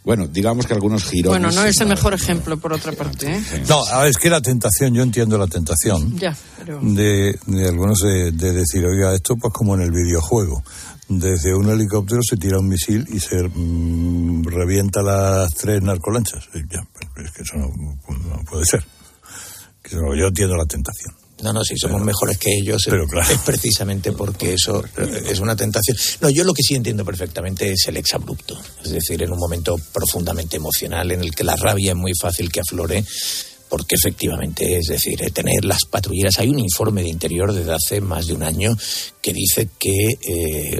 Bueno, digamos que algunos girones... Bueno, no es el mejor ejemplo, por otra parte. ¿eh? No, es que la tentación, yo entiendo la tentación ya, pero... de, de, algunos de, de, decir, oiga, esto pues como en el videojuego. Desde un helicóptero se tira un misil y se mmm, revienta las tres narcolanchas. Ya, es que eso no, no puede ser. Yo entiendo la tentación. No, no, si somos pero, mejores que ellos pero, claro. es precisamente porque eso es una tentación. No, yo lo que sí entiendo perfectamente es el exabrupto. Es decir, en un momento profundamente emocional en el que la rabia es muy fácil que aflore, porque efectivamente, es decir, eh, tener las patrulleras. Hay un informe de interior desde hace más de un año que dice que eh,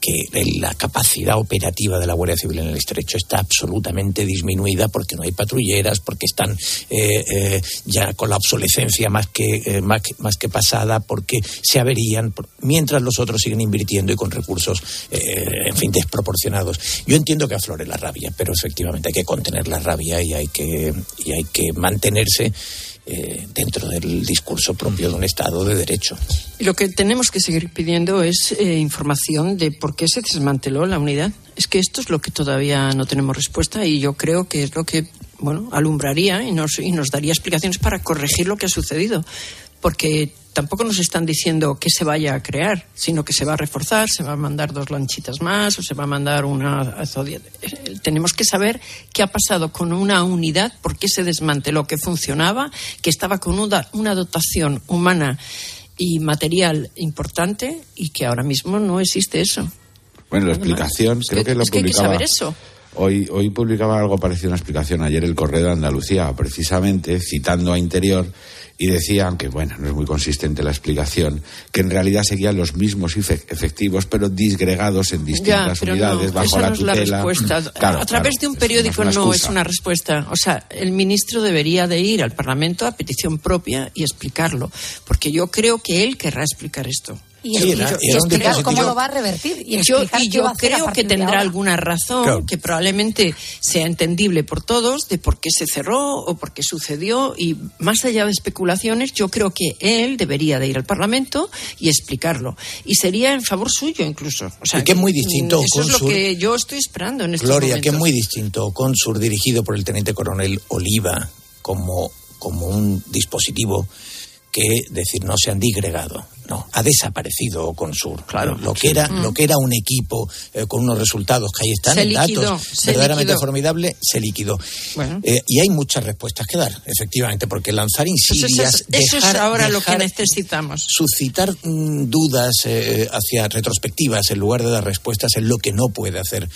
que la capacidad operativa de la Guardia Civil en el estrecho está absolutamente disminuida porque no hay patrulleras, porque están eh, eh, ya con la obsolescencia más que, eh, más, que pasada, porque se averían, mientras los otros siguen invirtiendo y con recursos, en fin, desproporcionados. Yo entiendo que aflore la rabia, pero efectivamente hay que contener la rabia y hay que, y hay que mantenerse eh, dentro del discurso propio de un Estado de Derecho. Lo que tenemos que seguir pidiendo es eh, información de por qué se desmanteló la unidad. Es que esto es lo que todavía no tenemos respuesta y yo creo que es lo que bueno alumbraría y nos, y nos daría explicaciones para corregir lo que ha sucedido. Porque tampoco nos están diciendo que se vaya a crear, sino que se va a reforzar, se va a mandar dos lanchitas más o se va a mandar una. Tenemos que saber qué ha pasado con una unidad, por qué se desmanteló, que funcionaba, que estaba con una, una dotación humana y material importante y que ahora mismo no existe eso. Bueno, la explicación, creo que, lo es que hay que saber eso. Hoy, hoy publicaba algo parecido a una explicación ayer el Correo de Andalucía, precisamente citando a Interior y decía, aunque bueno, no es muy consistente la explicación, que en realidad seguían los mismos efectivos, pero disgregados en distintas unidades bajo la tutela. a través de un periódico no es una respuesta. O sea, el ministro debería de ir al Parlamento a petición propia y explicarlo, porque yo creo que él querrá explicar esto. Y, explicar cómo lo va a revertir. Y, yo, creo que tendrá alguna razón que probablemente sea entendible por todos de por qué se cerró o por qué sucedió. Y más allá de especulaciones, yo creo que él debería de ir al Parlamento y explicarlo. Y sería en favor suyo incluso. O sea, que es muy distinto. Eso es lo que yo estoy esperando en este Gloria, que es muy distinto. Consur dirigido por el teniente coronel Oliva como, como un dispositivo que decir no se han digregado no, ha desaparecido Consur. Claro, lo que era, lo que era un equipo eh, con unos resultados que ahí están en datos verdaderamente formidable, se liquidó. Eh, y hay muchas respuestas que dar, efectivamente, porque lanzar pues insidias, eso, es ahora lo que necesitamos. Suscitar mm, dudas eh, hacia retrospectivas en lugar de dar respuestas es lo que no puede hacer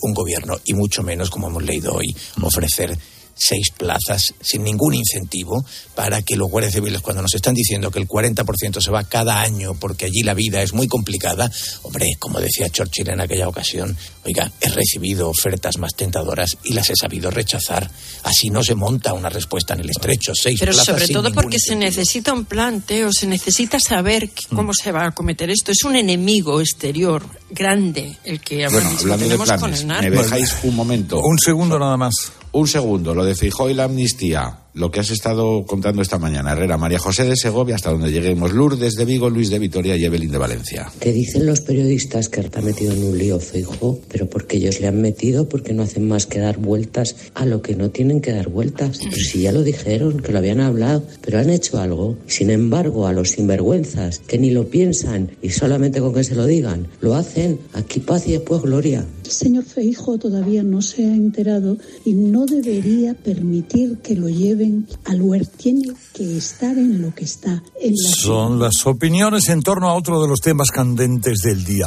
un gobierno y mucho menos, como hemos leído hoy, ofrecer seis plazas sin ningún incentivo para que los guardias civiles, cuando nos están diciendo que el 40% se va cada año porque allí la vida es muy complicada, hombre, como decía Churchill en aquella ocasión, oiga, he recibido ofertas más tentadoras y las he sabido rechazar. Así no se monta una respuesta en el estrecho. Seis Pero sobre todo porque se necesita un plan, Teo, se necesita saber cómo se va a cometer esto. Es un enemigo exterior grande el que ahora mismo tenemos con el narco. ¿Me dejáis un momento? Un segundo nada más. Un segundo, lo de Fijó y la amnistía lo que has estado contando esta mañana, Herrera, María José de Segovia, hasta donde lleguemos, Lourdes de Vigo, Luis de Vitoria y Evelyn de Valencia. Te dicen los periodistas que está metido en un lío Feijo, pero porque ellos le han metido, porque no hacen más que dar vueltas a lo que no tienen que dar vueltas. Pero si ya lo dijeron, que lo habían hablado, pero han hecho algo. Sin embargo, a los sinvergüenzas que ni lo piensan y solamente con que se lo digan, lo hacen, aquí paz y después gloria. El señor Feijo todavía no se ha enterado y no debería permitir que lo lleve al lugar. Tiene que estar en lo que está. En la son las opiniones en torno a otro de los temas candentes del día.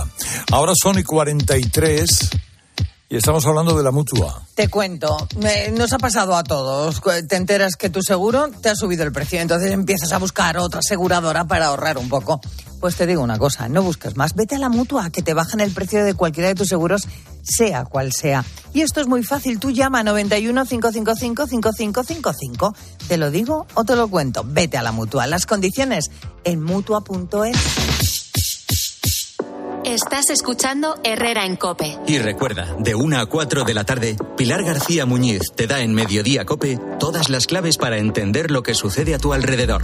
Ahora son y 43. Y estamos hablando de la mutua. Te cuento, nos ha pasado a todos. Te enteras que tu seguro te ha subido el precio, entonces empiezas a buscar otra aseguradora para ahorrar un poco. Pues te digo una cosa, no busques más, vete a la mutua, que te bajan el precio de cualquiera de tus seguros, sea cual sea. Y esto es muy fácil, tú llama a 91 555 5555. Te lo digo o te lo cuento, vete a la mutua. Las condiciones en mutua.es. Estás escuchando Herrera en Cope. Y recuerda, de 1 a 4 de la tarde, Pilar García Muñiz te da en Mediodía Cope todas las claves para entender lo que sucede a tu alrededor.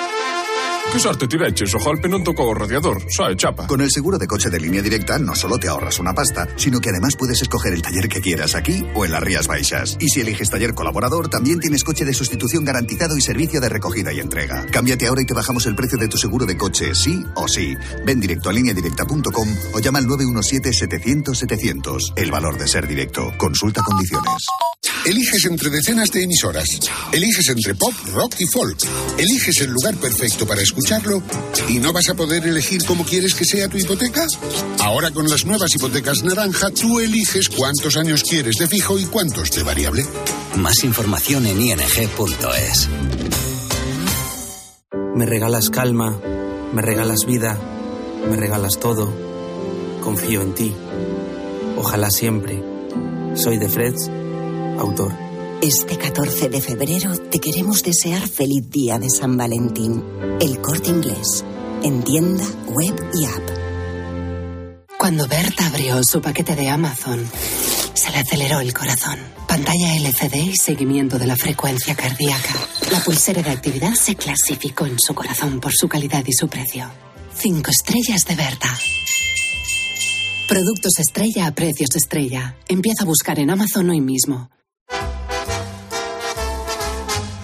Che sorte ti vecchis, ojalpe non tocó o radiador, sai, chapa. Con el seguro de coche de línea directa no solo te ahorras una pasta, sino que además puedes escoger el taller que quieras aquí o en las Rías Baixas. Y si eliges taller colaborador, también tienes coche de sustitución garantizado y servicio de recogida y entrega. Cámbiate ahora y te bajamos el precio de tu seguro de coche, sí o sí. Ven directo a lineadirecta.com o llama al 917-700-700. El valor de ser directo. Consulta condiciones. Eliges entre decenas de emisoras. Eliges entre pop, rock y folk. Eliges el lugar perfecto para escucharlo y no vas a poder elegir cómo quieres que sea tu hipoteca. Ahora con las nuevas hipotecas naranja, tú eliges cuántos años quieres de fijo y cuántos de variable. Más información en ing.es. Me regalas calma, me regalas vida, me regalas todo. Confío en ti. Ojalá siempre. Soy de Freds, autor. Este 14 de febrero te queremos desear feliz día de San Valentín. El corte inglés. En tienda, web y app. Cuando Berta abrió su paquete de Amazon, se le aceleró el corazón. Pantalla LCD y seguimiento de la frecuencia cardíaca. La pulsera de actividad se clasificó en su corazón por su calidad y su precio. Cinco estrellas de Berta. Productos estrella a precios estrella. Empieza a buscar en Amazon hoy mismo.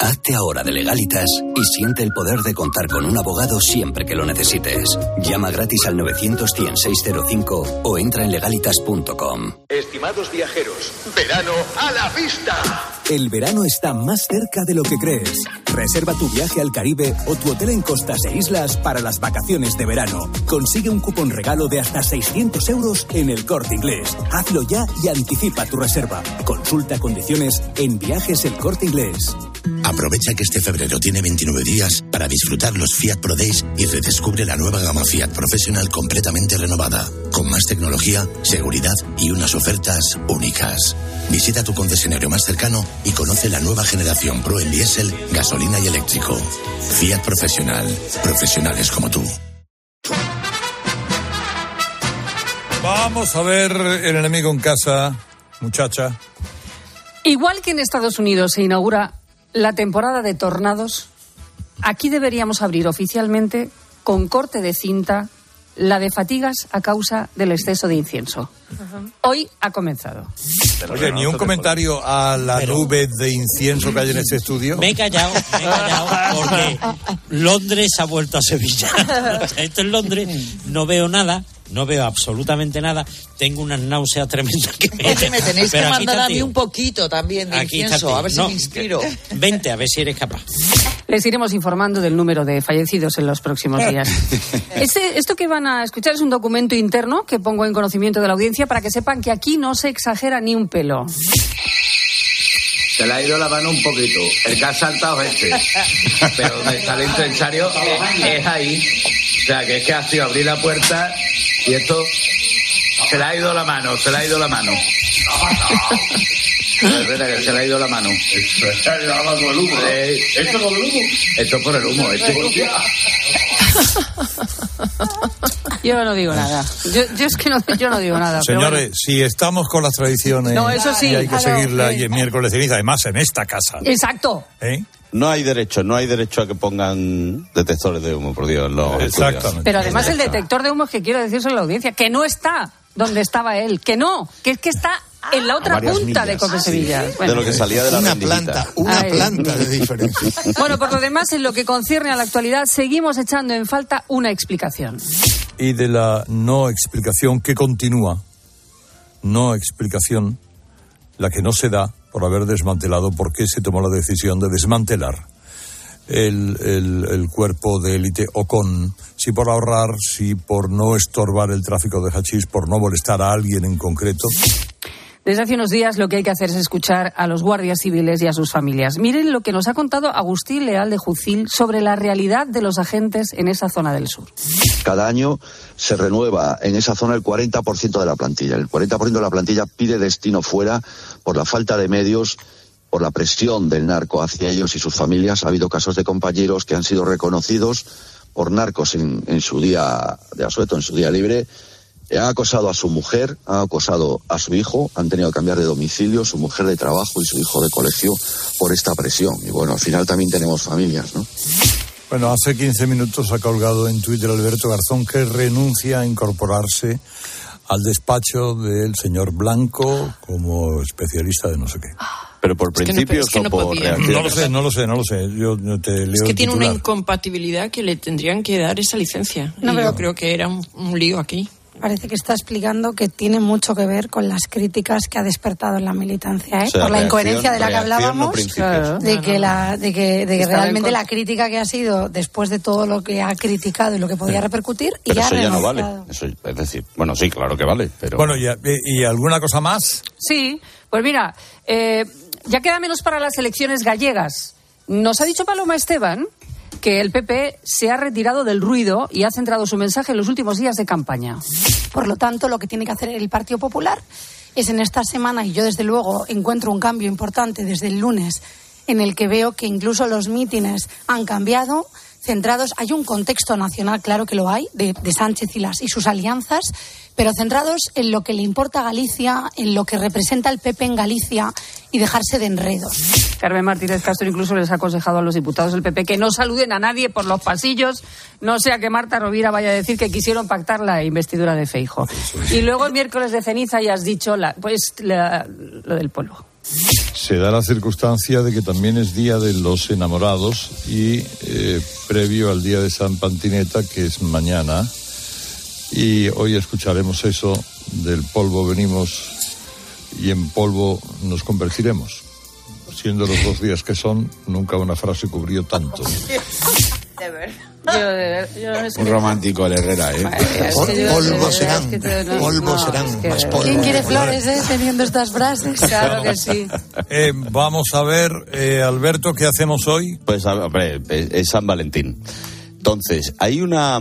Hazte ahora de legalitas y siente el poder de contar con un abogado siempre que lo necesites. Llama gratis al 900 605 o entra en legalitas.com. Estimados viajeros, verano a la vista. El verano está más cerca de lo que crees. Reserva tu viaje al Caribe o tu hotel en costas e islas para las vacaciones de verano. Consigue un cupón regalo de hasta 600 euros en el corte inglés. Hazlo ya y anticipa tu reserva. Consulta condiciones en viajes el corte inglés. Aprovecha que este febrero tiene 29 días para disfrutar los Fiat Pro Days y redescubre la nueva gama Fiat Professional completamente renovada, con más tecnología, seguridad y unas ofertas únicas. Visita tu concesionario más cercano y conoce la nueva generación Pro en diésel, gasolina y eléctrico. Fiat Professional. Profesionales como tú. Vamos a ver el enemigo en casa, muchacha. Igual que en Estados Unidos se inaugura la temporada de tornados, aquí deberíamos abrir oficialmente con corte de cinta la de fatigas a causa del exceso de incienso. Hoy ha comenzado. Oye, ni un comentario a la nube de incienso que hay en este estudio. Me he callado, me he callado porque Londres ha vuelto a Sevilla. Esto en Londres, no veo nada. No veo absolutamente nada. Tengo unas náuseas tremendas que me, Es que me tenéis que Pero aquí mandar a mí un poquito también de Aquí incienso, a ver si No, me inspiro. Vente a ver si eres capaz. Les iremos informando del número de fallecidos en los próximos días. Este- esto que van a escuchar es un documento interno que pongo en conocimiento de la audiencia para que sepan que aquí no se exagera ni un pelo. Se le ha ido la mano un poquito. El que ha saltado es este. Pero donde está el incensario es, es ahí. O sea, que es que ha sido abrir la puerta y esto se le ha ido la mano, se le ha ido la mano. Es verdad que se le ha ido la mano. Eh, ¿Esto con el humo? Esto es por el humo, este. Yo no digo nada. Yo, yo es que no, yo no digo nada. Señores, si estamos con las tradiciones No, eso sí, y hay que claro, seguirla eh. y es miércoles de ceniza, además en esta casa. Exacto. ¿eh? No hay derecho, no hay derecho a que pongan detectores de humo, por Dios. No, Exactamente. Pero además el detector de humo es que quiero decirse a la audiencia que no está donde estaba él, que no, que es que está en la otra punta de. Cope Sevilla. De Bueno. lo que salía de la Una rendijita. planta, una Ay. planta de diferencia. Bueno, por lo demás, en lo que concierne a la actualidad, seguimos echando en falta una explicación. Y de la no explicación que continúa, no explicación, la que no se da por haber desmantelado, por qué se tomó la decisión de desmantelar el, el, el cuerpo de élite o con, si por ahorrar, si por no estorbar el tráfico de hachís, por no molestar a alguien en concreto. Desde hace unos días lo que hay que hacer es escuchar a los guardias civiles y a sus familias. Miren lo que nos ha contado Agustín Leal de Jucil sobre la realidad de los agentes en esa zona del sur. Cada año se renueva en esa zona el 40% de la plantilla. El 40% de la plantilla pide destino fuera por la falta de medios por la presión del narco hacia ellos y sus familias. Ha habido casos de compañeros que han sido reconocidos por narcos en, en su día de asueto, en su día libre. Ha acosado a su mujer, ha acosado a su hijo, han tenido que cambiar de domicilio, su mujer de trabajo y su hijo de colegio por esta presión. Y bueno, al final también tenemos familias, ¿no? Bueno, hace 15 minutos ha colgado en Twitter Alberto Garzón que renuncia a incorporarse al despacho del señor Blanco como especialista de no sé qué. Pero por Es que no- principios es que no o por. No lo sé, no lo sé, no lo sé. Yo no te leo Es que tiene una incompatibilidad que le tendrían que dar esa licencia. No, y pero- yo creo que era un, un lío aquí. Parece que está explicando que tiene mucho que ver con las críticas que ha despertado en la militancia, ¿eh? O sea, por la reacción- incoherencia de la que no hablábamos, de que la, de que, de que realmente la crítica que ha sido después de todo lo que ha criticado y lo que podía repercutir, y ha eso ya no vale. Eso, es decir, bueno, sí, claro que vale, pero... Bueno, ¿y, y- y alguna cosa más? Sí, pues mira, eh, ya queda menos para las elecciones gallegas. Nos ha dicho Paloma Esteban que el PP se ha retirado del ruido y ha centrado su mensaje en los últimos días de campaña. Por lo tanto, lo que tiene que hacer el Partido Popular es en esta semana, y yo desde luego encuentro un cambio importante desde el lunes, en el que veo que incluso los mítines han cambiado, centrados, hay un contexto nacional, claro que lo hay, de, Sánchez y, las, y sus alianzas, pero centrados en lo que le importa a Galicia, en lo que representa el PP en Galicia y dejarse de enredos. Carmen Martínez Castro incluso les ha aconsejado a los diputados del PP que no saluden a nadie por los pasillos, no sea que Marta Rovira vaya a decir que quisieron pactar la investidura de Feijo. Y luego el miércoles de ceniza ya has dicho la, pues la- lo del polvo. Se da la circunstancia de que también es día de los enamorados y eh, previo al día de San Pantineta, que es mañana. Y hoy escucharemos eso del polvo venimos y en polvo nos convertiremos. Siendo los dos días que son, nunca una frase cubrió tanto. De ver. Yo, de ver, yo es Un romántico el Herrera, ¿eh? yo, Polvo verdad, serán, es que te- no, polvo no, serán, es que- más polvo. ¿Quién quiere flores, eh, teniendo estas frases? Claro que sí. Eh, vamos a ver, eh, Alberto, ¿qué hacemos hoy? Pues, a- es San Valentín. Entonces, hay una...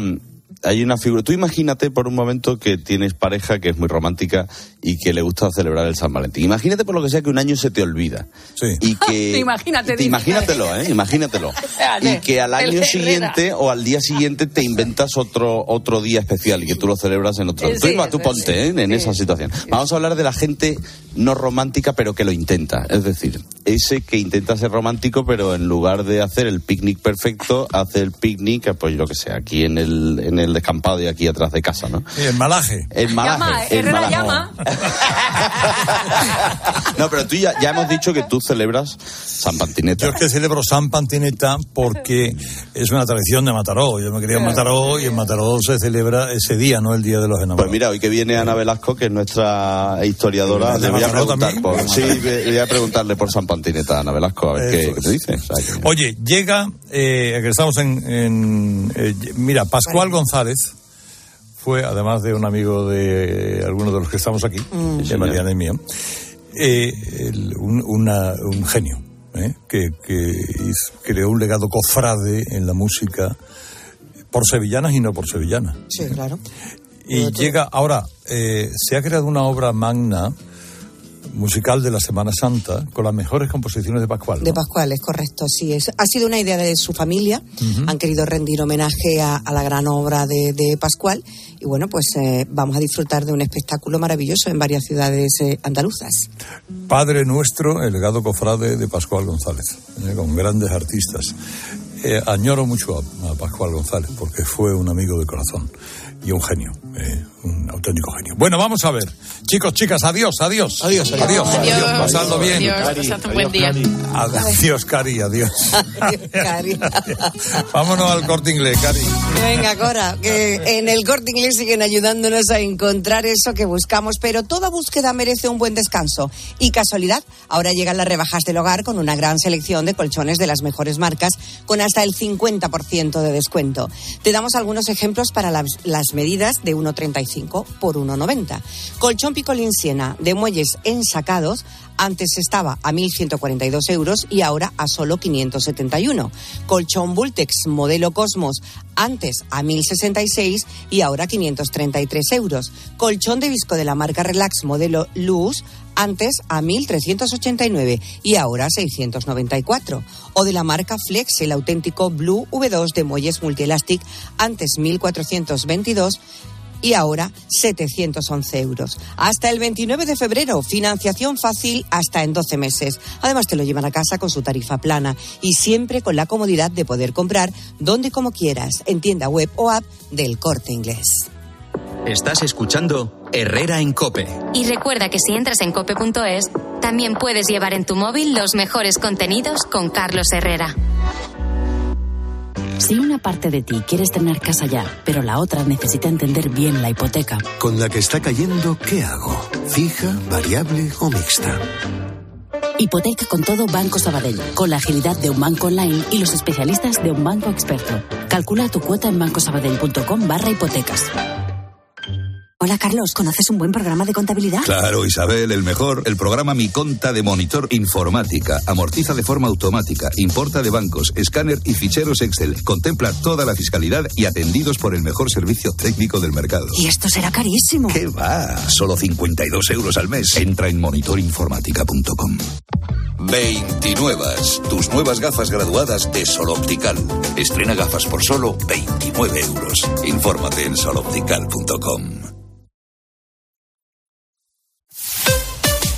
Hay una figura. Tú imagínate por un momento que tienes pareja que es muy romántica y que le gusta celebrar el San Valentín. Imagínate por lo que sea que un año se te olvida. Y que. Imagínate, te- imagínatelo, ¿eh? Imagínatelo. y que al año siguiente o al día siguiente te inventas otro otro día especial y que tú lo celebras en otro. Tú, sí, tú sí, ponte ¿eh? en esa situación. Vamos a hablar de la gente no romántica pero que lo intenta. Es decir, ese que intenta ser romántico pero en lugar de hacer el picnic perfecto, hace el picnic, pues yo que sé, aquí en el, en el descampado y aquí atrás de casa, ¿no? Sí, el malaje. El malaje. Llama, el Herrera malaje. llama. No, pero tú ya, ya hemos dicho que tú celebras San Pantineta. Yo es que celebro San Pantineta porque es una tradición de Mataró. Yo me crié en Mataró y en Mataró se celebra ese día, no el Día de los Enamorados. Pues mira, hoy que viene Ana Velasco, que es nuestra historiadora, ¿De le voy a preguntar por, sí, voy a preguntarle por San Pantineta a Ana Velasco, a ver qué, te dice. O sea, que- Oye, llega, eh, que estamos en, en, eh, mira, Pascual González fue, además de un amigo de algunos de los que estamos aquí, de Mariana y mío, eh, el- un, una- un genio, ¿eh? que, que hizo- creó un legado cofrade en la música por sevillanas y no por sevillanas. Sí, claro. Y llega, ahora, eh, se ha creado una obra magna musical de la Semana Santa con las mejores composiciones de Pascual. ¿no? De Pascual, es correcto, sí. Es, ha sido una idea de su familia. Ujú. Han querido rendir homenaje a, a la gran obra de, de Pascual. Y bueno, pues eh, vamos a disfrutar de un espectáculo maravilloso en varias ciudades eh, andaluzas. Padre nuestro, el legado cofrade de Pascual González, eh, con grandes artistas. Eh, añoro mucho a, a Pascual González porque fue un amigo de corazón y un genio, eh, Un auténtico genio. Bueno, vamos a ver. Chicos, chicas, adiós, adiós. Adiós, adiós. Adiós, Adiós. Pasadlo bien. Adiós, un buen día. Adiós, Cari, adiós. Cari. Vámonos al corte inglés, Cari. Venga, Cora, que en el corte inglés siguen ayudándonos a encontrar eso que buscamos, pero toda búsqueda merece un buen descanso. Y casualidad, ahora llegan las rebajas del hogar con una gran selección de colchones de las mejores marcas, con hasta el 50% de descuento. Te damos algunos ejemplos para las, las medidas de 1,35 por 1,90. Colchón Picolín Siena de muelles ensacados antes estaba a 1.142 euros y ahora a solo 571. Colchón Bultex modelo Cosmos antes a 1.066 y ahora 533 euros. Colchón de visco de la marca Relax modelo Luz antes a 1.389 y ahora 694. O de la marca Flex el auténtico Blue V2 de muelles multielastic antes 1.422 y ahora 711 euros. Hasta el 29 de febrero, financiación fácil hasta en 12 meses. Además, te lo llevan a casa con su tarifa plana y siempre con la comodidad de poder comprar donde y como quieras, en tienda web o app del corte inglés. Estás escuchando Herrera en Cope. Y recuerda que si entras en cope.es, también puedes llevar en tu móvil los mejores contenidos con Carlos Herrera. Si una parte de ti quieres tener casa ya, pero la otra necesita entender bien la hipoteca, Con la que está cayendo, ¿qué hago? ¿Fija, variable o mixta? hipoteca con todo Banco Sabadell, con la agilidad de un banco online y los especialistas de un banco experto. Calcula tu cuota en bancosabadell.com barra hipotecas. Hola Carlos, ¿conoces un buen programa de contabilidad? Claro, Isabel, el mejor. El programa Mi Conta de Monitor Informática. Amortiza de forma automática, importa de bancos, escáner y ficheros Excel. Contempla toda la fiscalidad y atendidos por el mejor servicio técnico del mercado. Y esto será carísimo. ¿Qué va? Solo 52 euros al mes. Entra en monitorinformática.com. 29. Tus nuevas gafas graduadas de Sol Optical. Estrena gafas por solo 29 euros. Infórmate en soloptical.com.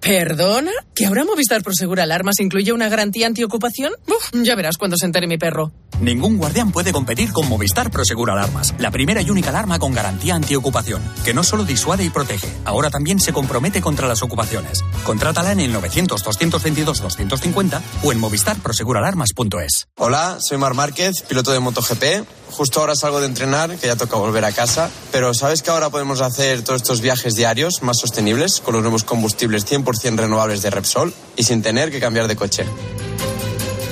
¿Perdona? ¿Que ahora Movistar Prosegur Alarmas incluye una garantía antiocupación? Uf, ya verás cuando se entere mi perro. Ningún guardián puede competir con Movistar Prosegur Alarmas, la primera y única alarma con garantía antiocupación, que no solo disuade y protege, ahora también se compromete contra las ocupaciones. Contrátala en el 900-222-250 o en movistarproseguralarmas.es. Hola, soy Mar Márquez, piloto de MotoGP. Justo ahora salgo de entrenar, que ya toca volver a casa. Pero ¿sabes que ahora podemos hacer todos estos viajes diarios más sostenibles con los nuevos combustibles 100% renovables de Repsol y sin tener que cambiar de coche?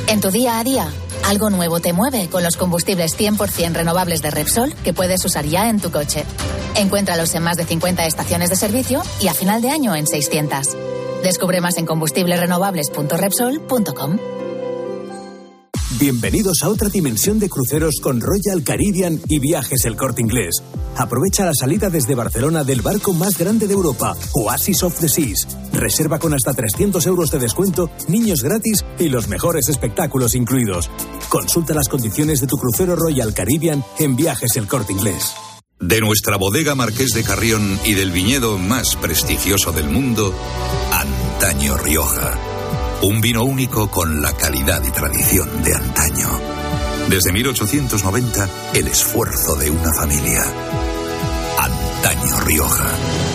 En tu día a día, Algo nuevo te mueve con los combustibles 100% renovables de Repsol que puedes usar ya en tu coche. Encuéntralos en más de 50 estaciones de servicio y a final de año en 600. Descubre más en combustiblesrenovables.repsol.com. Bienvenidos a otra dimensión de cruceros con Royal Caribbean y Viajes El Corte Inglés. Aprovecha la salida desde Barcelona del barco más grande de Europa, Oasis of the Seas. Reserva con hasta 300 euros de descuento, niños gratis y los mejores espectáculos incluidos. Consulta las condiciones de tu crucero Royal Caribbean en Viajes El Corte Inglés. De nuestra bodega Marqués de Carrión y del viñedo más prestigioso del mundo, Antaño Rioja. Un vino único con la calidad y tradición de antaño. Desde 1890, el esfuerzo de una familia. Antaño Rioja.